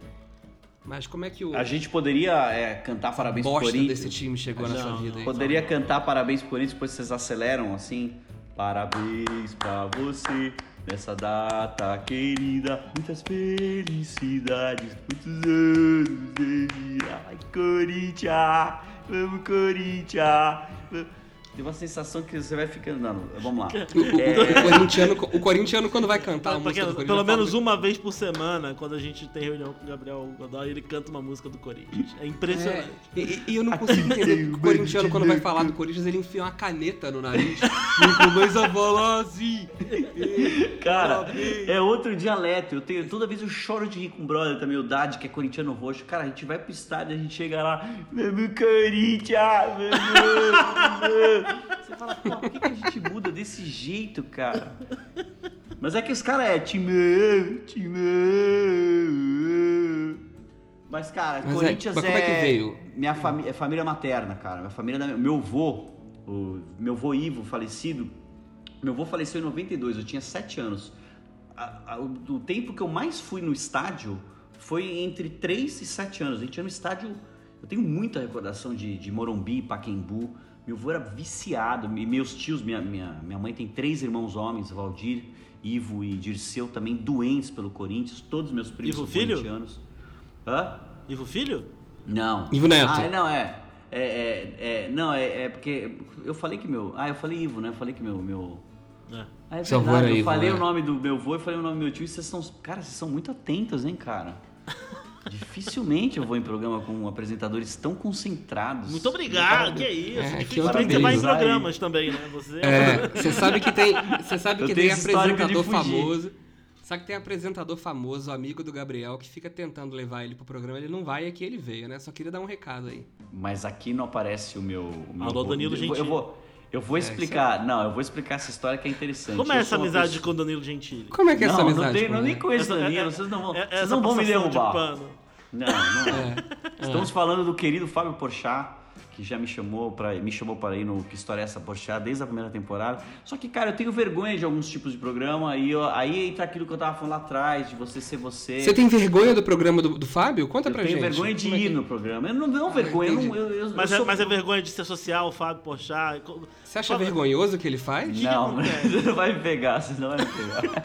Mas como é que o. A gente poderia é, cantar parabéns pro Corinthians. desse time chegou na sua vida aí. Poderia cantar parabéns pro Corinthians, depois vocês aceleram assim. Parabéns pra você nessa data querida. Muitas felicidades, muitos anos de vida. Ai, Corinthians! Vamos, Corinthians! Tem uma sensação que você vai ficando. Não, vamos lá. [laughs] O, é... o, corintiano, o corintiano, quando vai cantar do Pelo menos uma vez por semana, quando a gente tem reunião com o Gabriel Godoy, ele canta uma música do Corinthians. É impressionante. É, e, e, eu não consigo entender. [laughs] O corintiano, quando vai falar do Corinthians, ele enfia uma caneta no nariz [laughs] e começa a falar assim. Cara, é outro dialeto. Eu tenho, toda vez eu choro de rir com o brother também, o Dad, que é corintiano roxo. Cara, a gente vai pro estádio, a gente chega lá, vamos Corinthians, vamos. Você fala, pô, por que, que a gente muda desse jeito, cara? Mas é que os caras é timão, timão. Mas, cara, mas é, Corinthians é, mas como é, que veio? Minha família, é família materna, cara. Minha família, meu avô, o meu avô Ivo, falecido, meu avô faleceu em 92, eu tinha 7 anos. A, a, o, o, tempo que eu mais fui no estádio foi entre 3 e 7 anos. A gente ia no estádio. Eu tenho muita recordação de, de Morumbi, Paquembu. Meu avô era viciado, e meus tios, minha, minha, minha mãe tem três irmãos homens, Valdir, Ivo e Dirceu, também doentes pelo Corinthians, todos meus primos Ivo são filho? corintianos. Hã? Ivo Filho? Não. Ivo Neto. Ah, não, é. É, é, é, não, é, é, porque eu falei que meu. Ah, eu falei Ivo, né? Eu falei que meu. meu... É. Ah, é verdade, eu Ivo, falei né? o nome do meu avô e falei o nome do meu tio e vocês são. Cara, vocês são muito atentos, hein, cara? [laughs] Dificilmente eu vou em programa com apresentadores tão concentrados. Muito obrigado, que é isso. É, Dificilmente você vai em programas também, né? Você, é, você sabe que tem, você sabe que tem apresentador famoso. Sabe que tem apresentador famoso, amigo do Gabriel, que fica tentando levar ele pro programa. Ele não vai, e aqui ele veio, né? Só queria dar um recado aí. Mas aqui não aparece o meu. O meu Alô, Danilo Gentili. Eu vou, eu vou é, explicar. É, não, eu vou explicar essa história que é interessante. Como é essa amizade pessoa... com o Danilo Gentili? Como é que é essa amizade? Não, tem, não nem conheço o Danilo, é, vocês não vão, é, vocês não vão me derrubar. De não, não é. é. Estamos falando do querido Fábio Porchat, que já me chamou para me chamou para ir no Que História é essa Porchat desde a primeira temporada. Só que, cara, eu tenho vergonha de alguns tipos de programa e eu, aí entra aquilo que eu tava falando lá atrás, de você ser você. Você tem vergonha do programa do, do Fábio? Conta eu pra gente. Eu tenho vergonha de Como é ir é que... no programa. Eu não, não ah, vergonha, eu não, eu, eu, mas, é, sou... mas é vergonha de se associar ao Fábio Porchat? Você acha Fábio... vergonhoso o que ele faz? Não, você não [laughs] vai me pegar, você não vai me pegar.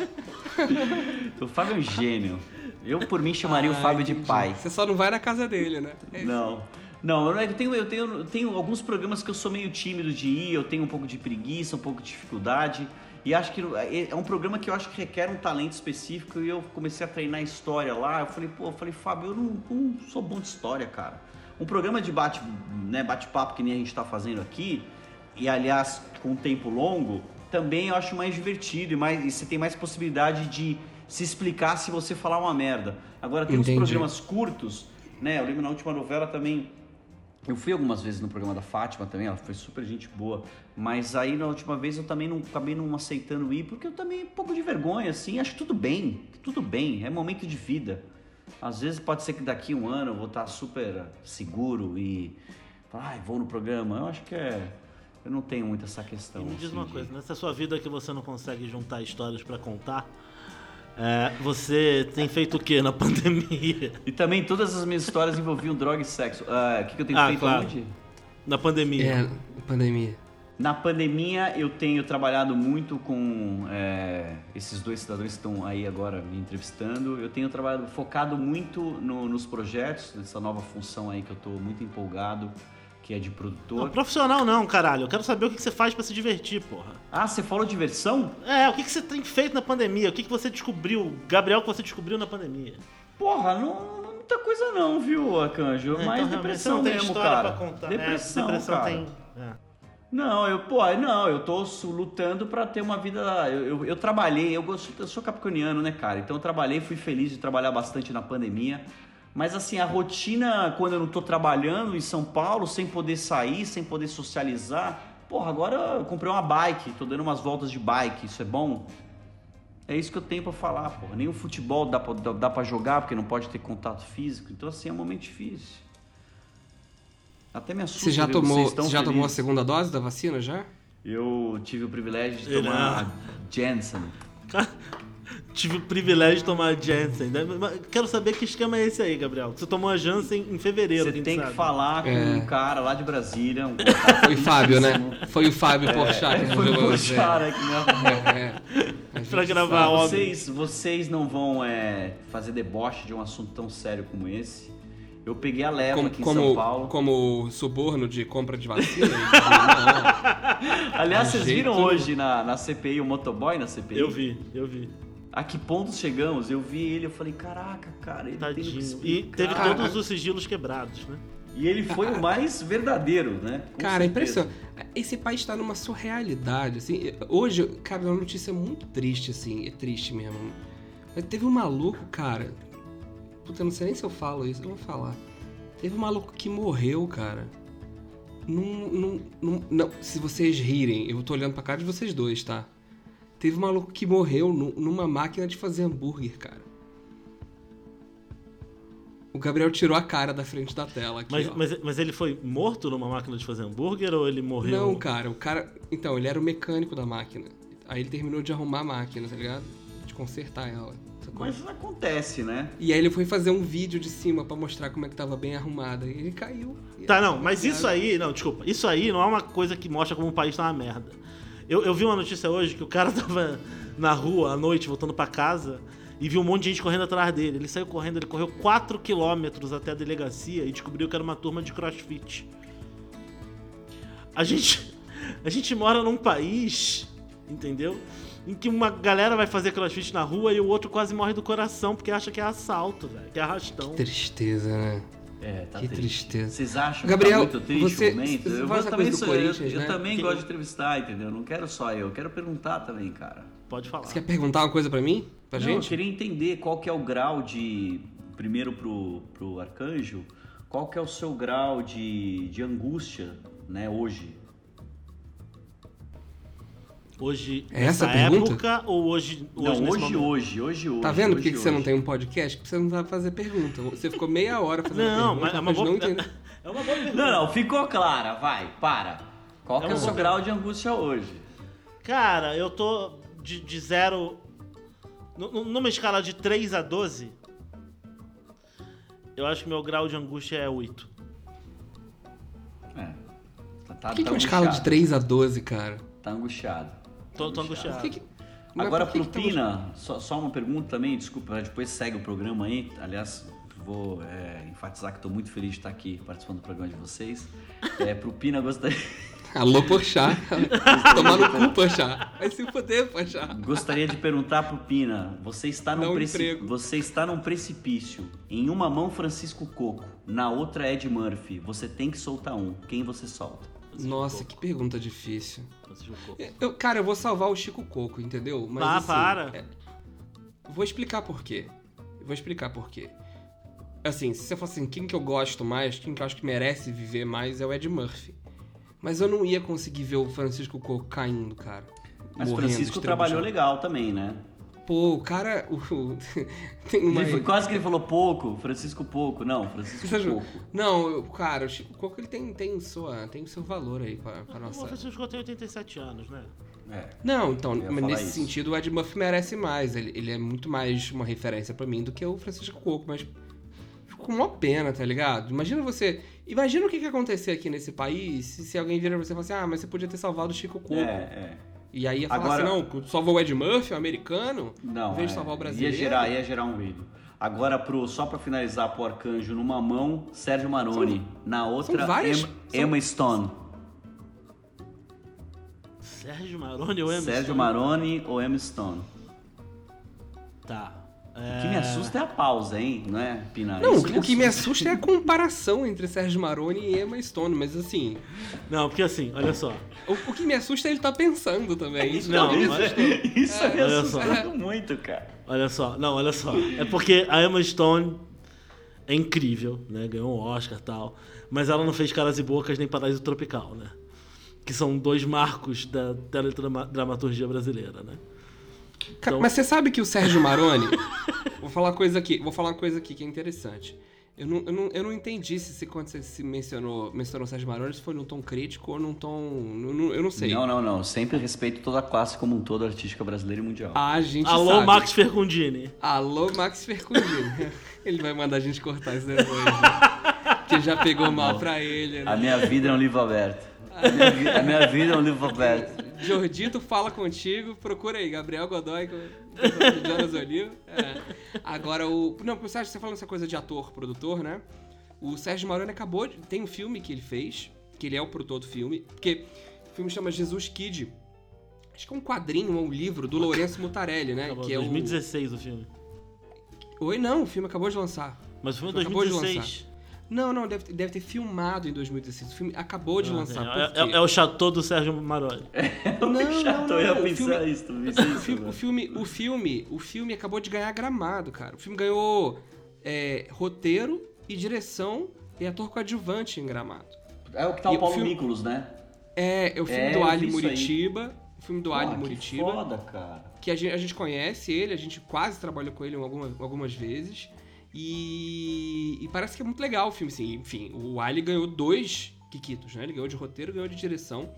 [laughs] o Fábio é um gênio. Eu, por mim, chamaria ah, o Fábio entendi. de pai. Você só não vai na casa dele, né? É não. Não, eu tenho, eu, tenho, eu tenho alguns programas que eu sou meio tímido de ir, eu tenho um pouco de preguiça, um pouco de dificuldade. E acho que é, é um programa que eu acho que requer um talento específico. E eu comecei a treinar história lá. Eu falei, pô, eu falei, Fábio, eu não, não sou bom de história, cara. Um programa de bate, né, bate-papo que nem a gente está fazendo aqui, e aliás, com um tempo longo, também eu acho mais divertido e, mais, e você tem mais possibilidade de se explicar se você falar uma merda. Agora tem Entendi. uns programas curtos, né? Eu lembro na última novela também. Eu fui algumas vezes no programa da Fátima também, ela foi super gente boa, mas aí na última vez eu também não acabei não aceitando ir, porque eu também um pouco de vergonha, assim, acho tudo bem, tudo bem, é momento de vida. Às vezes pode ser que daqui um ano eu vou estar super seguro e ai, vou no programa. Eu acho que é. Eu não tenho muito essa questão. E me diz assim, uma coisa, de... nessa sua vida que você não consegue juntar histórias para contar, é, você tem feito o que na pandemia? E também todas as minhas histórias envolviam droga e sexo. Ah, o uh, que, que, eu tenho ah, feito claro. onde? Na pandemia. É, na pandemia. Na pandemia eu tenho trabalhado muito com é, esses dois cidadãos que estão aí agora me entrevistando. Eu tenho trabalhado focado muito no, nos projetos, nessa nova função aí que eu estou muito empolgado, que é de produtor. Não, profissional não, caralho. Eu quero saber o que você faz pra se divertir, porra. Ah, você falou diversão? É, o que você tem feito na pandemia? O que você descobriu, Gabriel, que você descobriu na pandemia? Porra, não, não muita coisa não, viu, Arcanjo? É, Mas então, depressão mesmo, história cara. pra contar. Depressão, é, depressão cara. tem. é. Não, eu, pô, não, eu tô lutando pra ter uma vida. Eu, eu, eu trabalhei, eu, gosto, eu sou capricorniano, né, cara? Então eu trabalhei, fui feliz de trabalhar bastante na pandemia. Mas assim, a rotina, quando eu não tô trabalhando em São Paulo, sem poder sair, sem poder socializar. Porra, agora eu comprei uma bike, tô dando umas voltas de bike, isso é bom? É isso que eu tenho pra falar, porra. Nem o futebol dá pra, dá, dá pra jogar, porque não pode ter contato físico. Então, assim, é um momento difícil. Até me assusta. Você já tomou, vocês tão você já tomou a segunda dose da vacina já? Eu tive o privilégio de Ele- tomar a Janssen. [laughs] Tive o privilégio de tomar a Janssen. né? Quero saber que esquema é esse aí, Gabriel. Você tomou a Janssen em fevereiro, Você tem que sabe. falar com É. um cara lá de Brasília. Um [laughs] Foi o Fábio, né? Foi o Fábio Porchat que É, foi o que me arrumou. É, é. A gente Pra gravar sabe. óbvio. Vocês, vocês não vão é, fazer deboche de um assunto tão sério como esse. Eu peguei a leva Como, aqui em como, São Paulo. como suborno de compra de vacina? [laughs] Não. Aliás, de vocês jeito viram hoje na, na CPI, o motoboy na CPI? Eu vi, eu vi. A que ponto chegamos? Eu vi ele, eu falei, caraca, cara, ele tem que Tadinho. E teve Cara, todos os sigilos quebrados, né? E ele foi o mais verdadeiro, né? Com Cara, é impressionante. Esse país tá numa surrealidade, assim. Hoje, cara, é uma notícia muito triste, assim. É triste mesmo. Mas Teve um maluco, cara. Puta, eu não sei nem se eu falo isso, eu vou falar. Teve um maluco que morreu, cara. Num, num, num- não, se vocês rirem, eu tô olhando pra cara de vocês dois, tá? Teve um maluco que morreu nu- numa máquina de fazer hambúrguer, cara. O Gabriel tirou a cara da frente da tela aqui, Mas, ó. mas, mas ele foi morto numa máquina de fazer hambúrguer ou ele morreu? Não, cara, o cara. Então, ele era o mecânico da máquina. Aí ele terminou de arrumar a máquina, tá ligado? De consertar ela. sacou? Mas acontece, né? E aí ele foi fazer um vídeo de cima pra mostrar como é que tava bem arrumada. E ele caiu. E Tá, não, mas isso aí, não, desculpa. Isso aí não é uma coisa que mostra como o país tá uma merda. Eu, eu vi uma notícia hoje que o cara [laughs] tava na rua à noite, voltando pra casa, e viu um monte de gente correndo atrás dele. Ele saiu correndo, ele correu 4 quilômetros até a delegacia e descobriu que era uma turma de crossfit. A gente, a gente mora num país, entendeu? Em que uma galera vai fazer crossfit na rua e o outro quase morre do coração porque acha que é assalto, velho, que é arrastão. Tristeza, né? É, tá que triste. tristeza. Vocês acham Gabriel, que tá muito triste você- o momento? você Eu, faz eu também sou, eu, Corinthians, eu né? também Que- gosto de entrevistar, entendeu? Não quero só eu, eu quero perguntar também, cara. Pode falar. Você quer perguntar uma coisa pra mim? Pra Não, eu gente? queria entender qual que é o grau de. Primeiro pro, pro arcanjo, qual que é o seu grau de, de angústia, né, hoje? Hoje, É essa a nessa pergunta? época ou hoje, hoje não, hoje, hoje, hoje, hoje. Tá vendo por que que você não tem um podcast? Porque você não sabe fazer pergunta. Você ficou meia hora fazendo Não, pergunta, mas é uma mas boa, não entendeu. [laughs] é uma boa pergunta. Não, não, ficou clara, vai, para. Qual que É é o seu grau de angústia hoje? Cara, eu tô de, de zero... nu- nu- Numa escala de 3 a 12, eu acho que meu grau de angústia é 8. É. Tá, tá, Por que, que tá é uma escala de angustiado. 3 a 12, cara? Tá angustiado. Tô, tô angustiado. que que- Agora pro que tá Pina, só, só uma pergunta também, desculpa, depois segue o programa aí. Aliás, vou é, enfatizar que estou muito feliz de estar aqui participando do programa de vocês. É, pro Pina, gostaria, [laughs] Alô, Porchat. [laughs] Tomar no cu, Porchat. Vai se fuder, Porchat. gostaria de perguntar pro Pina, você está, num um preci- você está num precipício, em uma mão Francisco Coco, na outra Ed Murphy, você tem que soltar um, quem você solta? Nossa, que pergunta difícil. Coco. Eu, cara, eu vou salvar o Chico Coco, entendeu? Mas, Ah, assim, para. é- vou explicar por quê. Vou explicar por quê. Assim, se você for assim, quem que eu gosto mais, quem que eu acho que merece viver mais é o Ed Murphy. Mas eu não ia conseguir ver o Francisco Coco caindo, cara. Mas morrendo, Francisco trabalhou legal também, né? Pô, o cara. [laughs] o- tem uma. Ele quase que ele falou pouco, Francisco pouco. Não, Francisco acha- pouco. Não, eu- cara, o Chico Coco ele tem, tem, sua, tem o seu valor aí pra, pra O nossa. Francisco Coco tem 87 anos, né? É. Não, então, mas falar nesse isso. sentido o Ed Murphy merece mais. Ele, ele é muito mais uma referência pra mim do que o Francisco Coco, mas fico com uma pena, tá ligado? Imagina você Imagina o que, que ia acontecer aqui nesse país se, se alguém vira pra você e fala assim: ah, mas você podia ter salvado o Chico Coco. É, é. E aí ia falar Agora- assim: não, salvou o Ed Murphy, o americano, Não, em vez de é, salvar o ia brasileiro. gerar, ia gerar um ruído. Agora, pro, só pra finalizar pro Arcanjo, numa mão, Sérgio Maroni. na outra, várias- Emma, são- Emma Stone. Sérgio Maroni ou Emerson? Sérgio Maroni ou Emma Stone. Tá. O que me assusta é a pausa, hein? Não é, Pina? Não, Isso o que me assusta é a comparação entre Sérgio Maroni e Emma Stone, mas assim, Não, porque assim, olha só. o, o que me assusta é ele tá pensando também. Isso Não, me assusta. [laughs] Isso me olha assusta muito, cara. Olha só, não, olha só. É porque a Emma Stone é incrível, né? Ganhou um Oscar e tal. Mas ela não fez Caras e Bocas nem Paraíso Tropical, né? Que são dois marcos da teledramaturgia brasileira, né? Então- Mas você sabe que o Sérgio Maroni. [laughs] vou falar uma coisa aqui, vou falar uma coisa aqui que é interessante. Eu não, eu não, eu não entendi se, se quando você se mencionou, mencionou o Sérgio Maroni, se foi num tom crítico ou num tom. eu não sei. Não, não, não. Sempre respeito toda a classe como um todo, artística brasileira e mundial. A gente Alô, sabe. Max Fercundini. Alô, Max Fercundini. [laughs] ele vai mandar a gente cortar isso depois. Né? [laughs] que já pegou mal pra ele. A Né? minha vida é um livro aberto. A minha, vi- a minha vida é um livro aberto. Jordito fala contigo, procura aí, Gabriel Godoy Jonas Oliva. É. Agora o. Não, o Sérgio, você falando essa coisa de ator, produtor, né? O Sérgio Maroni acabou de. Tem um filme que ele fez, que ele é o produtor do filme, porque o filme chama Jesus Kid. Acho que é um quadrinho ou um livro do Lourenço Mutarelli, né? Acabou, que é 2016 o filme. o. Oi, não, o filme acabou de lançar. Mas o filme é Acabou de 2016. Não, não, deve, deve ter filmado em 2016. O filme acabou de Ah, lançar. é, é- é o Chateau do Sérgio Maroni. Eu [laughs] Não, me chateou, não, eu ia não, o pensar filme- isso, tu [laughs] pensei O isso, filme, o velho. filme, o filme, o filme acabou de ganhar gramado, cara. O filme ganhou é, roteiro e direção e ator coadjuvante em gramado. É o que tá E o o Paulo filme- Miklos, né? É, é o filme É, do Ali isso. Muritiba. O filme do Ali Porra, que Muritiba. foda, cara. Que a gente, a gente conhece ele, a gente quase trabalhou com ele algumas, algumas vezes. E, e parece que é muito legal o filme, assim. Enfim, o Ali ganhou dois Kikitos, né? Ele ganhou de roteiro ganhou de direção.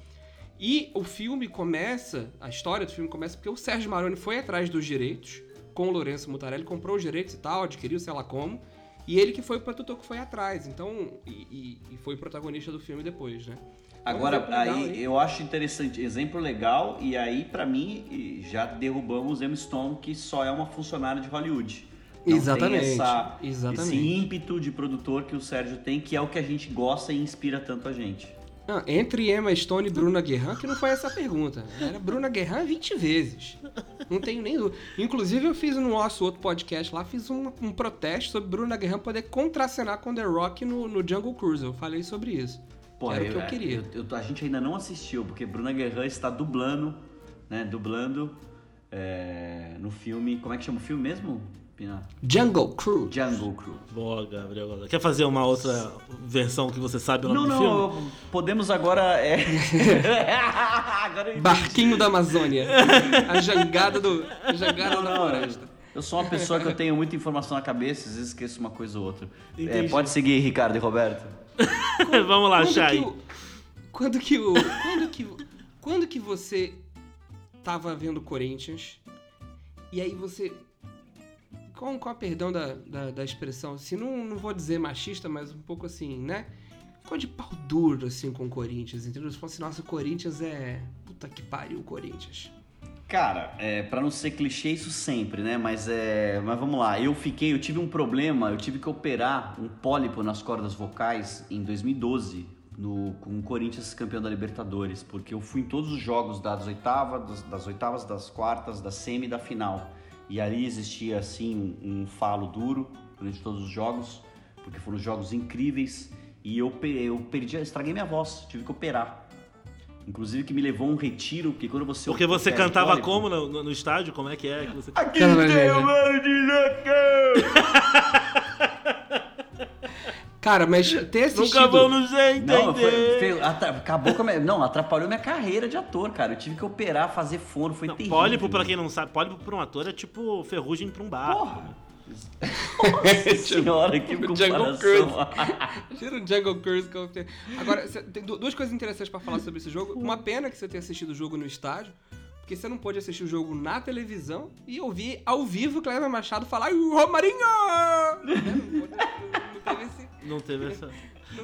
E o filme começa, a história do filme começa porque o Sérgio Maroni foi atrás dos direitos com o Lourenço Mutarelli, comprou os direitos e tal, adquiriu, sei lá como. E ele que foi o produtor que foi atrás, então. E, e- e foi o protagonista do filme depois, né? Agora, aí hein? eu acho interessante, exemplo legal, e aí pra mim já derrubamos Emma Stone, que só é uma funcionária de Hollywood. Não Exatamente, Tem essa, exatamente. Esse ímpeto de produtor que o Sérgio tem, que é o que a gente gosta e inspira tanto a gente. Entre Emma Stone e Bruna Guerran, que não foi essa pergunta. Era Bruna Guerran 20 vezes. Não tenho nem dúvida. Inclusive, eu fiz no nosso outro podcast lá, fiz um, um protesto sobre Bruna Guerran poder contracenar com The Rock no, no Jungle Cruise. Eu falei sobre isso. Porra, Era o que eu queria. eu- eu- a gente ainda não assistiu, porque Bruna Guerran está dublando, né? Dublando é, no filme. Como é que chama o filme mesmo, Pina? Jungle Cruise. Jungle Crew. Boa, Gabriel. Quer fazer uma outra versão que você sabe o nome Não, do filme? não, podemos agora. É... [laughs] agora. Barquinho da Amazônia. A jangada do. A jangada Não, da não, floresta. eu, sou uma pessoa que eu tenho muita informação na cabeça, às vezes esqueço uma coisa ou outra. É, pode seguir, Ricardo e Roberto. [laughs] Vamos lá, Quando Chay. que, o, quando que o. Quando que, quando que você tava vendo Corinthians e aí você. Com, com a perdão da, da, da expressão, assim, não, não vou dizer machista, mas um pouco assim, né? Ficou de pau duro, assim, com o Corinthians, entendeu? Você falou assim, nossa, o Corinthians é. Puta que pariu, o Corinthians. Cara, é, para não ser clichê isso sempre, né? Mas é, mas vamos lá. Eu fiquei, eu tive um problema, eu tive que operar um pólipo nas cordas vocais em 2012 no com o Corinthians campeão da Libertadores, porque eu fui em todos os jogos das oitavas, das, das oitavas, das quartas, da semi e da final. E ali existia assim um, um falo duro durante todos os jogos, porque foram jogos incríveis e eu, eu perdi, estraguei minha voz, tive que operar. Inclusive que me levou a um retiro, porque quando você Porque você cantava como no, no- no estádio? Como é que é? que você... Aqui tem o mano de loucão! [laughs] Cara, mas ter assistido... Nunca vamos entender. Não, foi, foi- atra- acabou com a minha, Não, atrapalhou minha carreira de ator, cara. Eu tive que operar, fazer fono, foi Não, terrível. pólipo, pra quem não sabe, pólipo pra um ator é tipo ferrugem pra um barco. Porra! Nossa [laughs] senhora, que Jungle comparação. Tira o Jungle Cruise que eu tenho. Agora, tem du- duas coisas interessantes pra falar sobre esse jogo. Uma pena que você tenha assistido o jogo no estádio, porque você não pôde assistir o jogo na televisão e ouvir ao vivo Cleber Machado falar "Ih, Romarinho! [laughs] Não teve essa.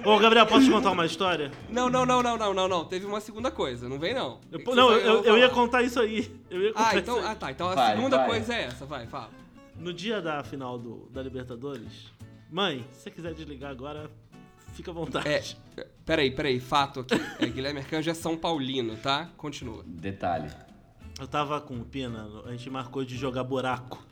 Ô, Gabriel, posso te contar uma história? Não, não, não, não, não, não, não. Teve uma segunda coisa, não vem não. Eu- não, você eu, falar. eu ia contar isso aí. Eu ia contar Ah, isso então, aí. ah tá. Então a Vai, segunda vai. coisa é essa, vai, fala. No dia da final do, da Libertadores, mãe, se você quiser desligar agora, fica à vontade. É, peraí, peraí, fato aqui. É, Guilherme Arcanjo é São Paulino, tá? Continua. Detalhe. Eu tava com o Pina, a gente marcou de jogar buraco.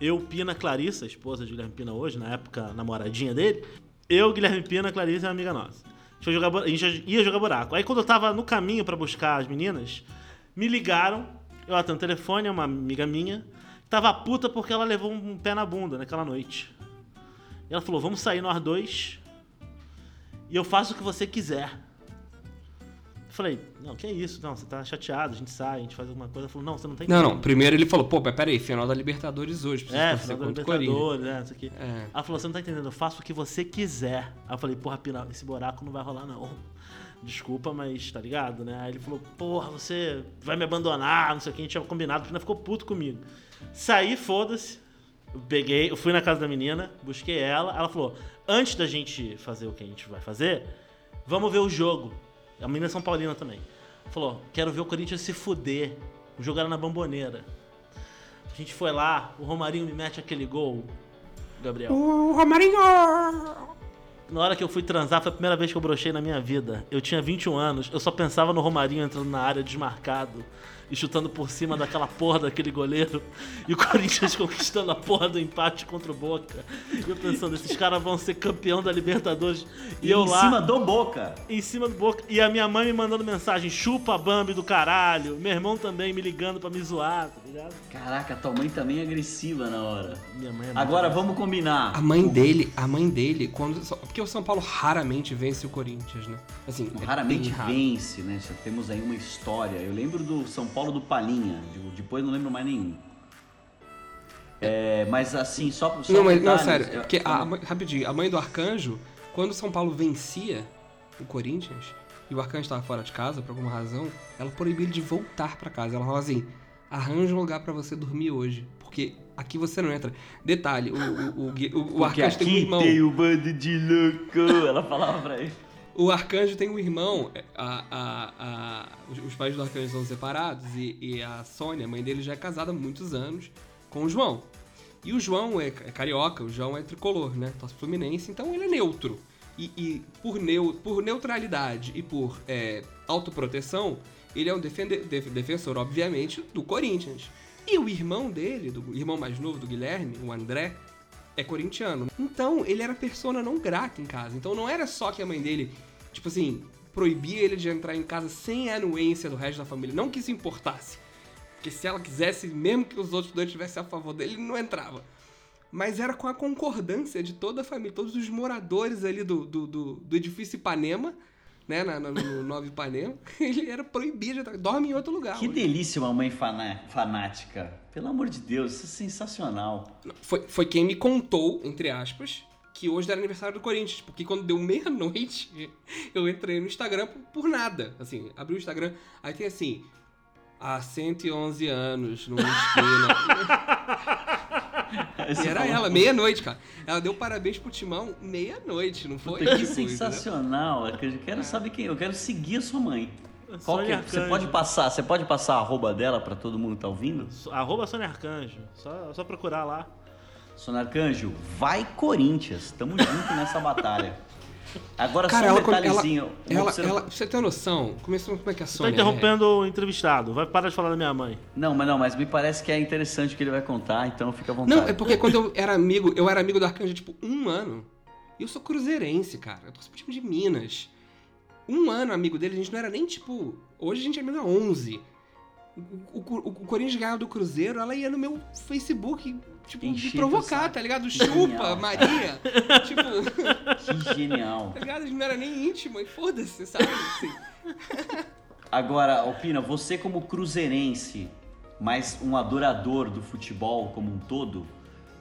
Eu, Pina, Clarissa, esposa de Guilherme Pina hoje, na época namoradinha dele. Eu, Guilherme Pina, Clarissa é uma amiga nossa. A gente, jogar, a gente ia jogar buraco. Aí quando eu tava no caminho pra buscar as meninas, me ligaram. Eu atendo o telefone, é uma amiga minha. Tava puta porque ela levou um pé na bunda naquela noite. E ela falou: vamos sair nós dois. E eu faço o que você quiser. Eu falei, não, que é isso? Não, você tá chateado, a gente sai, a gente faz alguma coisa. Ela falou, não, você não tá Não, entendendo. não. Primeiro ele falou, pô, peraí, final da Libertadores hoje. É, final da. Libertadores, né, isso aqui. É. Ela falou, você não tá entendendo, eu faço o que você quiser. Aí eu falei, porra, Pina, esse buraco não vai rolar, não. Desculpa, mas tá ligado, né? Aí ele falou, porra, você vai me abandonar, não sei o que, a gente tinha combinado. A Pina ficou puto comigo. Saí, foda-se. Eu Peguei, eu fui na casa da menina, busquei ela. Ela falou, antes da gente fazer o que a gente vai fazer, vamos ver o jogo. A menina é São Paulina também. Falou, quero ver o Corinthians se fuder. Era na Bamboneira. A gente foi lá, o Romarinho me mete aquele gol, Gabriel. O Romarinho! Na hora que eu fui transar, foi a primeira vez que eu brochei na minha vida. Eu tinha 21 anos, eu só pensava no Romarinho entrando na área desmarcado e chutando por cima daquela porra daquele goleiro. E o Corinthians [laughs] conquistando a porra do empate contra o Boca. E eu pensando, esses caras vão ser campeão da Libertadores. E, E eu em lá, cima do Boca. em cima do Boca. E a minha mãe me mandando mensagem, chupa Bambi do caralho. Meu irmão também me ligando pra me zoar, ligado? Caraca, tua mãe também é agressiva na hora. Minha mãe é Agora agressiva. vamos combinar. A mãe dele, a mãe dele, quando. Porque o São Paulo raramente vence o Corinthians, né? Assim, é Raramente raro. vence, né? Já temos aí uma história. Eu lembro do São Paulo do Palinha. de- Depois não lembro mais nenhum. É, mas assim, só, só Não, mas, não, sério, eu- porque a, a mãe- rapidinho, a mãe do Arcanjo, quando o São Paulo vencia o Corinthians e o Arcanjo estava fora de casa por alguma razão, ela proibiu ele de voltar pra casa. Ela falou assim: arranja um lugar pra você dormir hoje, porque aqui você não entra. Detalhe, o, o, o, o, Arcanjo tem um irmão. tem o bando de louco. Ela falava pra ele. O Arcanjo tem um irmão, é, a, a, a- os, pais do Arcanjo são separados e, e a Sônia, a mãe dele, já é casada há muitos anos com o João. E o João é, é carioca, o João é tricolor, né? Torce Fluminense, então ele é neutro. E, e por, neu, por neutralidade e por é, autoproteção, ele é um defende- def- defensor, obviamente, do Corinthians. E o irmão dele, do irmão mais novo do Guilherme, o André, é corintiano. Então, ele era persona não grata em casa. Então, não era só que a mãe dele, tipo assim, proibia ele de entrar em casa sem a anuência do resto da família. Não que isso importasse. Porque se ela quisesse, mesmo que os outros dois estivessem a favor dele, ele não entrava. Mas era com a concordância de toda a família, todos os moradores ali do, do, do, do edifício Ipanema, né, na, na- no Nova Ipanema, [laughs] ele era proibido. Dorme em outro lugar. Que hoje. delícia uma mãe fanática. Pelo amor de Deus, isso é sensacional. Foi, foi quem me contou, entre aspas, que hoje era aniversário do Corinthians. Porque quando deu meia-noite, [laughs] eu entrei no Instagram por, por nada. Assim, abri o Instagram, aí tem assim. Há 111 anos, numa esquina. [laughs] [laughs] E era fala, ela, meia-noite, cara. Ela deu parabéns pro Timão meia-noite, não foi? Puta, que Tipo, sensacional. Eu quero saber quem. Eu quero seguir a sua mãe. Qual que Sônia é? Você Arcanjo. pode passar, você pode passar a arroba dela pra todo mundo que tá ouvindo? Arroba Sônia Arcanjo. Só, só procurar lá. Sonarcanjo, vai Corinthians. Tamo junto nessa batalha. [laughs] Agora Cara, só um ela, ela, detalhezinho. ela, observa- ela, pra você tem noção? Começou como é que a Você tá Sônia é? interrompendo o entrevistado. Vai parar de falar da minha mãe. Não, mas não, mas me parece que é interessante o que ele vai contar, então fica à vontade. Não, é porque quando eu era amigo, eu era amigo do Arcanjo, tipo, um ano. E eu sou cruzeirense, cara. Eu torço pro time de Minas. Um ano amigo dele, a gente não era nem, tipo... Hoje a gente é amigo há 11. O, o, o, o Corinthians ganhava do Cruzeiro, ela ia no meu Facebook, tipo, teu provocar, tá ligado? Genial. Chupa, Maria. tipo, [laughs] Que genial. tá ligado? A gente não era nem íntimo, e foda-se, sabe? Assim. [laughs] Agora, Alpina, você como cruzeirense, mas um adorador do futebol como um todo,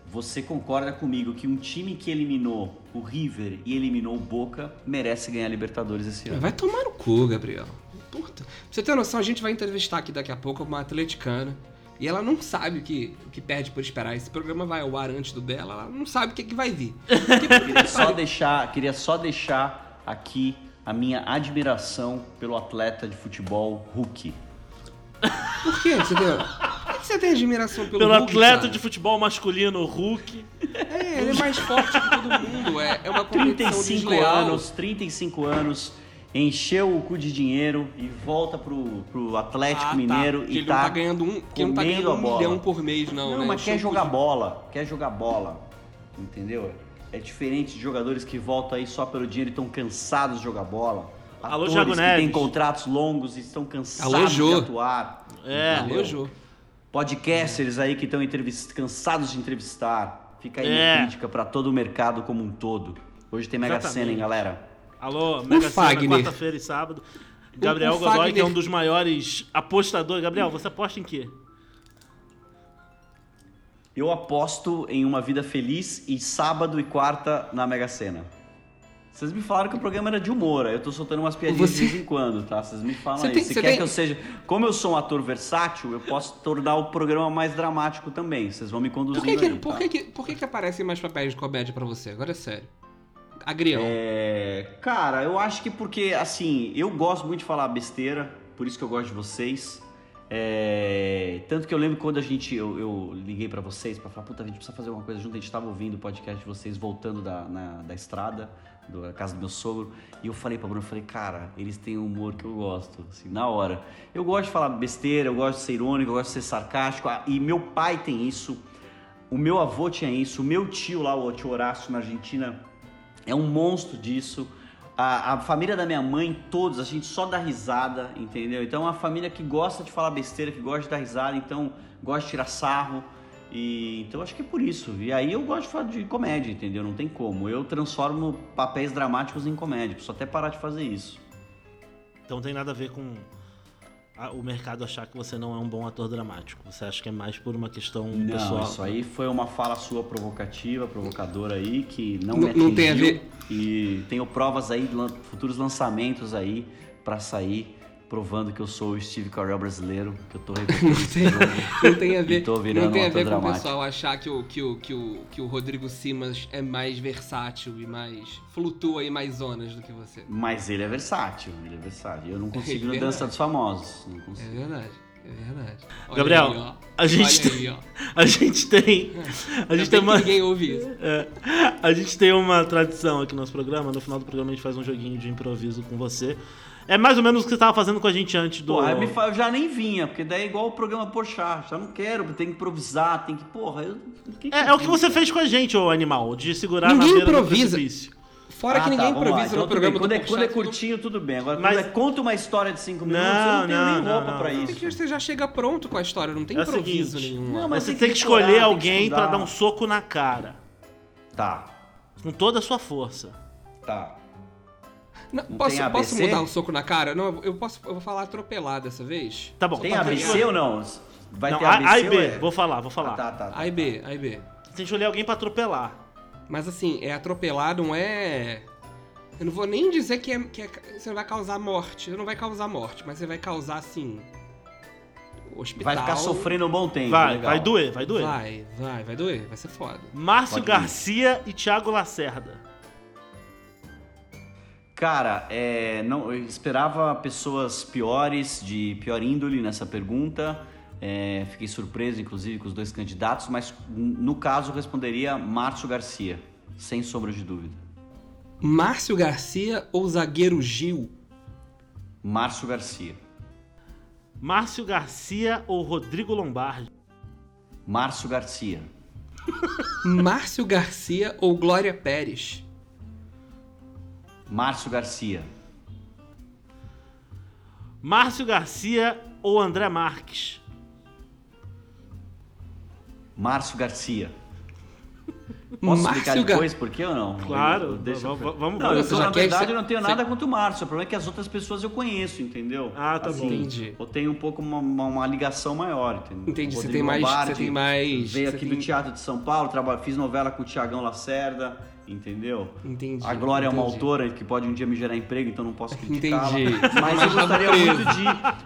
você concorda comigo que um time que eliminou o River e eliminou o Boca merece ganhar a Libertadores esse ano? Vai tomar no cu, Gabriel. Puta. Pra você ter noção, a gente vai entrevistar aqui daqui a pouco uma atleticana. E ela não sabe o que, o que perde por esperar. Esse programa vai ao ar antes do dela, ela não sabe o que, que vai vir. [laughs] Queria só deixar, queria só deixar aqui a minha admiração pelo atleta de futebol Hulk. Por quê? Você tem, por que você tem admiração pelo, Pelo Hulk, atleta cara? de futebol masculino Hulk. É, ele é mais forte que todo mundo. É, é uma competição 35 desleal. anos, 35 anos, encheu o cu de dinheiro e volta pro, pro Atlético Ah, tá. Mineiro Que e ele tá não tá ganhando um, que não tá ganhando a um bola. milhão por mês, não, Não, né? mas Encheu quer jogar de- bola, quer jogar bola, entendeu? É diferente de jogadores que voltam aí só pelo dinheiro e estão cansados de jogar bola. Alô, Atores Thiago que têm Neves. contratos longos e estão cansados Alô, de atuar. É. entendeu? Alô, Jô. Podcasters aí que estão entrevist... cansados de entrevistar. Fica aí É. uma crítica pra todo o mercado como um todo. Hoje tem Mega Exatamente. Sena, hein, galera? Alô, Mega Sena, quarta-feira e sábado. Gabriel o Godoy, Fagner. que é um dos maiores apostadores. Gabriel, você aposta em quê? Eu aposto em uma vida feliz e sábado e quarta na Mega Sena. Vocês me falaram que o programa era de humor, aí eu tô soltando umas piadinhas Você- de vez em quando, tá? Vocês me falam Você aí. tem- Se você quer tem- que eu seja. Como eu sou um ator versátil, eu posso tornar o programa mais dramático também. Vocês vão me conduzindo Por que que, aí, por tá? que, que, por que, que aparecem mais papéis de comédia pra você? Agora é sério. Agrião. É, cara, eu acho que porque, assim, eu gosto muito de falar besteira, por isso que eu gosto de vocês. É, tanto que eu lembro quando a gente, eu, eu liguei pra vocês pra falar, puta, a gente precisa fazer alguma coisa junto, a gente tava ouvindo o podcast de vocês voltando da, na- da estrada, do- da casa do meu sogro, e eu falei pra Bruno, eu falei, cara, eles têm um humor que eu gosto, assim, na hora. Eu gosto de falar besteira, eu gosto de ser irônico, eu gosto de ser sarcástico, ah, e meu pai tem isso, o meu avô tinha isso, o meu tio lá, o tio Horácio na Argentina, é um monstro disso. A, a família da minha mãe, todos, a gente só dá risada, entendeu? Então é uma família que gosta de falar besteira, que gosta de dar risada, então gosta de tirar sarro. E então acho que é por isso. E aí eu gosto de falar de comédia, entendeu? Não tem como. Eu transformo papéis dramáticos em comédia. Preciso até parar de fazer isso. Então tem nada a ver com a- o mercado achar que você não é um bom ator dramático. Você acha que é mais por uma questão Não, pessoal. isso aí foi uma fala sua provocativa, provocadora aí, que não, Não- me não tem a ver- E tenho provas aí, futuros lançamentos aí pra sair, provando que eu sou o Steve Carell brasileiro, que eu tô [laughs] repetindo tem-. Não tem a ver, tô virando não tem a ver com o pessoal achar que o, que, o, que, o, que o Rodrigo Simas é mais versátil e mais. flutua em mais zonas do que você. Mas ele é versátil, ele é versátil. Eu não consigo ir no verdade. Dança dos Famosos. Não É consigo. verdade, é verdade. Olha Gabriel, aí, ó. a gente Olha aí, ó. [laughs] A gente tem. A gente tem uma. ninguém ouve isso. [laughs] É, a gente tem uma tradição aqui no nosso programa. No final do programa a gente faz um joguinho de improviso com você. É mais ou menos o que você estava fazendo com a gente antes do. Porra, eu, me fa- eu já nem vinha, porque daí é igual o programa Porchat. Já não quero, tem que improvisar, tem que. Porra, eu. que É, é o que você fez com a gente, ô animal, de segurar Ninguém na beira improvisa. Fora que Ah, ninguém tá, vamos lá. improvisa Então, no programa quando do é, quando é curtinho, tudo bem. Agora, Mas- quando é conta uma história de 5 minutos, eu Não, não tenho não, nem não, roupa não. pra isso. que você já chega pronto com a história, não tem É improviso seguinte, nenhum. não, mas Você tem tem que que escolher que alguém pra estudar. dar um soco na cara. Tá, Com toda a sua força. tá. Não, Não posso, tem posso mudar o soco na cara? Não, eu posso. Eu vou falar atropelar dessa vez. Tá bom. Tem tá, ABC ou não? Vai Não, ter ABC A e B. é? Vou falar, vou falar. Ah, tá, tá, tá. A e B, A e B. Tem que escolher alguém pra atropelar. Mas assim, é atropelar, não é. Eu não vou nem dizer que, é, que é- você vai causar morte. Você não vai causar morte, mas você vai causar, assim. Hospital. Vai ficar sofrendo um bom tempo. Vai, legal. vai doer, vai doer. Vai, vai, vai doer, vai ser foda. Márcio Pode ir. Garcia e Thiago Lacerda. Cara, é, não, eu esperava pessoas piores, de pior índole nessa pergunta. É, fiquei surpreso, inclusive, com os dois candidatos, mas no caso responderia Márcio Garcia, sem sombra de dúvida. Márcio Garcia ou zagueiro Gil? Márcio Garcia. Márcio Garcia ou Rodrigo Lombardi? Márcio Garcia. [laughs] Márcio Garcia ou Glória Pérez? Márcio Garcia. Márcio Garcia ou André Marques? Márcio Garcia. [laughs] Posso explicar Gar- depois por quê ou não? Claro, Eu- deixa eu- vamos- Não, eu tô, na verdade, eu não tenho nada contra o Márcio. O problema é que as outras pessoas eu conheço, entendeu? Ah, tá bom. Entendi. Eu tenho um pouco uma, uma- uma ligação maior, entendeu? Entendi, você tem mais- Lombardi você tem mais- Veio você aqui tem- do Teatro de São Paulo, traba- fiz novela com o Tiagão Lacerda, entendeu? Entendi. A Glória é uma entendi. autora que pode um dia me gerar emprego, então não posso criticá-la. Entendi. Mas eu gostaria muito de.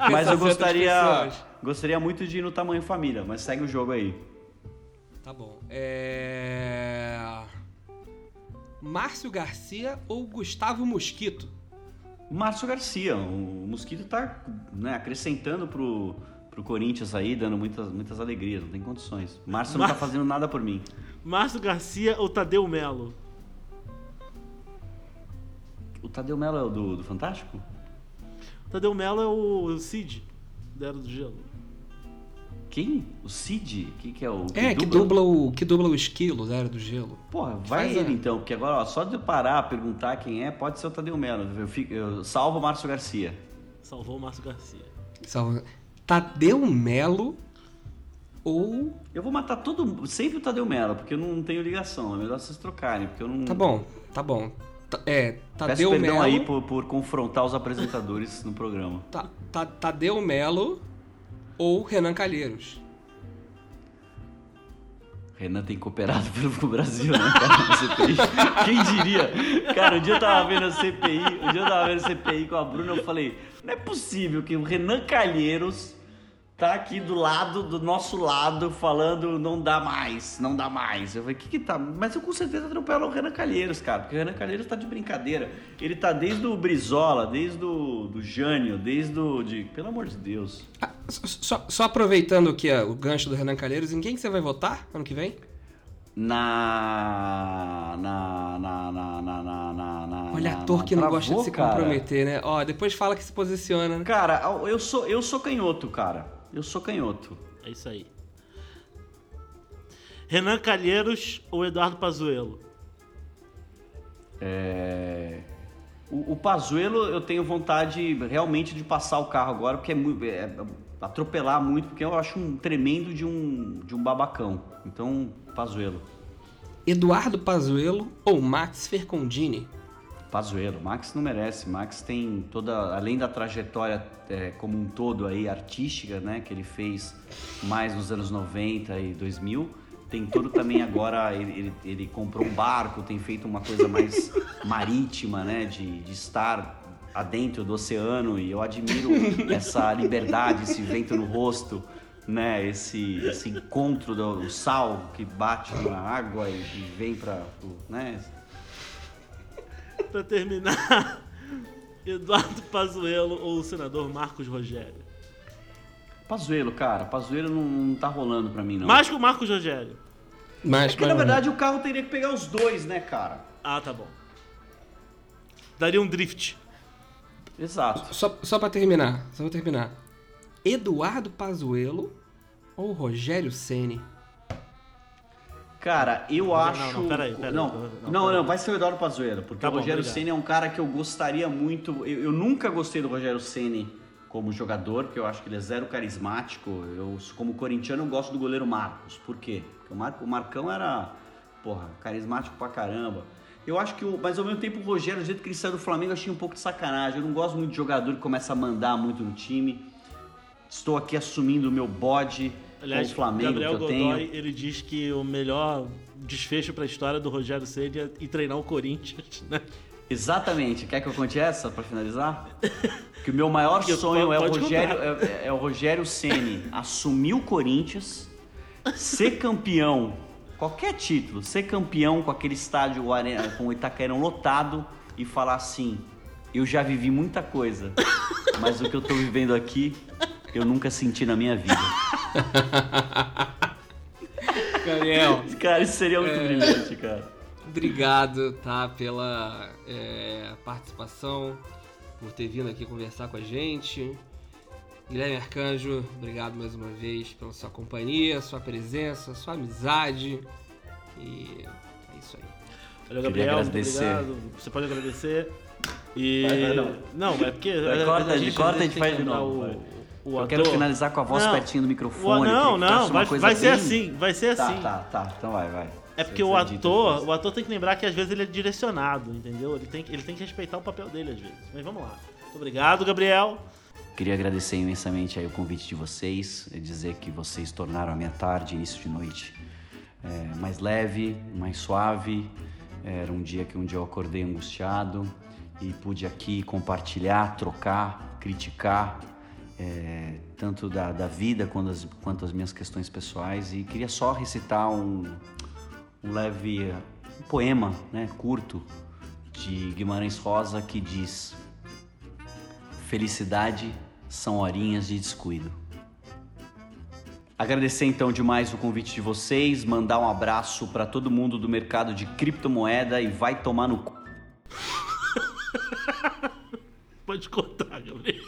[laughs] Mas eu gostaria. gostaria muito de ir no tamanho família, mas segue o jogo aí. Tá bom. É... Márcio Garcia ou Gustavo Mosquito? Márcio Garcia, o Mosquito tá né, acrescentando pro, pro Corinthians aí, dando muitas, muitas alegrias, não tem condições. Márcio não tá fazendo nada por mim. Márcio Garcia ou Tadeu Melo? O Tadeu Melo é o do, do Fantástico? O Tadeu Melo é o Cid, da Era do Gelo. Quem? O Cid? Que, que é o. É, que dubla o, que dubla o esquilo da Era do Gelo. Porra, vai Faz ele a- então, porque agora, ó, só de eu parar, perguntar quem é, pode ser o Tadeu Melo. Eu, fico- eu salvo o Márcio Garcia. Salvou o Márcio Garcia. Salva- Tadeu Melo ou. Eu vou matar todo sempre o Tadeu Melo, porque eu não tenho ligação. É melhor vocês trocarem, porque eu não. Tá bom, tá bom. Ta- É, Peço Tadeu perdão Melo. aí por, por confrontar os apresentadores no programa. Ta- Ta- Tadeu Melo ou Renan Calheiros? Renan tem cooperado [laughs] pelo Brasil, né, cara, CPI. Quem diria? Cara, um dia eu tava vendo a CPI, um dia eu tava vendo a CPI com a Bruna, eu falei, não é possível que o Renan Calheiros tá aqui do lado, do nosso lado, falando não dá mais, não dá mais. Eu falei, o que que tá? Mas eu com certeza atropelo o Renan Calheiros, cara, porque o Renan Calheiros tá de brincadeira. Ele tá desde o Brizola, desde o do Jânio, desde o... De... Pelo amor de Deus. Ah, só, só- aproveitando aqui ó, o gancho do Renan Calheiros, em quem que você vai votar ano que vem? Na. Na. Na. Na. Na. Na. na, na Olha, ator que não gosta de se cara. comprometer, né? Ó, depois fala que se posiciona, né? Cara, eu sou, eu sou canhoto, cara. Eu sou canhoto. É isso aí. Renan Calheiros ou Eduardo Pazuello? É... O, o Pazuello, eu tenho vontade realmente de passar o carro agora, porque é muito. é- atropelar muito, porque eu acho um tremendo de um, de um babacão. Então, Pazuello. Eduardo Pazuello ou Max Fercondini? Pazuello. Max não merece. Max tem toda, além da trajetória é, como um todo aí artística, né, que ele fez mais nos anos 90 e 2000, tem todo também agora [laughs] ele, ele, ele comprou um barco, tem feito uma coisa mais [laughs] marítima, né, de, de estar adentro do oceano e eu admiro essa liberdade, esse vento no rosto, né, esse, esse encontro do, sal que bate na água e, e vem para, né, Pra terminar, [laughs] Eduardo Pazuello ou o senador Marcos Rogério? Pazuello, cara. Pazuello não, não tá rolando pra mim, não. Mais que o Marcos Rogério. Mas, Porque, na verdade, o carro teria que pegar os dois, né, cara? Ah, tá bom. Daria um drift. Exato. Só, só pra terminar, só pra terminar. Eduardo Pazuello ou Rogério Ceni? Cara, eu Não, acho... não, não, peraí, peraí. Não, Não, não, não, vai ser o Eduardo Pazuello. Porque Tá o bom, Rogério obrigado. Ceni é um cara que eu gostaria muito... Eu, eu nunca gostei do Rogério Ceni como jogador, porque eu acho que ele é zero carismático. Eu, como corintiano, eu gosto do goleiro Marcos. Por quê? Porque o, Mar, o Marcão era, porra, carismático pra caramba. Eu acho que, o, mas ao mesmo tempo, o Rogério, do jeito que ele saiu do Flamengo, eu achei um pouco de sacanagem. Eu não gosto muito de jogador que começa a mandar muito no time. Estou aqui assumindo o meu bode Aliás, o Flamengo Gabriel Godoy, ele diz que o melhor desfecho pra história do Rogério Ceni é ir treinar o Corinthians, [laughs] né? Exatamente. Quer que eu conte essa pra finalizar? [laughs] Que o meu maior sonho é o Rogério, é, é o Rogério Ceni assumir o Corinthians, ser campeão, qualquer título, ser campeão com aquele estádio com o Itaquerão lotado e falar assim: eu já vivi muita coisa, mas o que eu tô vivendo aqui eu nunca senti na minha vida. [laughs] Gabriel, Cara, isso seria muito É. brilhante, cara. obrigado, tá, pela é, participação, por ter vindo aqui conversar com a gente. Guilherme Arcanjo, obrigado mais uma vez pela sua companhia, sua presença, sua amizade. E é isso aí. Valeu, Gabriel. Obrigado. Você pode agradecer. E. Vai, vai, não. não, é porque. Vai, a- corta, a gente, corta, a a gente faz de novo, o, o Eu ator. quero finalizar com a voz Não. pertinho do O- microfone. não, que não, fosse vai, vai ser bem- assim, vai ser Tá, assim. tá, tá. Então vai, vai. É porque o ator, o ator tem que lembrar que às vezes ele é direcionado, entendeu? Ele tem, que- ele tem que respeitar o papel dele às vezes. Mas vamos lá. Muito obrigado, Gabriel. Queria agradecer imensamente aí o convite de vocês e dizer que vocês tornaram a minha tarde, início de noite, é, mais leve, mais suave. Era um dia que um dia eu acordei angustiado e pude aqui compartilhar, trocar, criticar é, tanto da, da vida quanto as, quanto as minhas questões pessoais. E queria só recitar um, um leve um poema né, curto de Guimarães Rosa que diz: Felicidade são horinhas de descuido. Agradecer então demais o convite de vocês, mandar um abraço para todo mundo do mercado de criptomoeda e vai tomar no cu. [laughs] Pode cortar, Gabriel.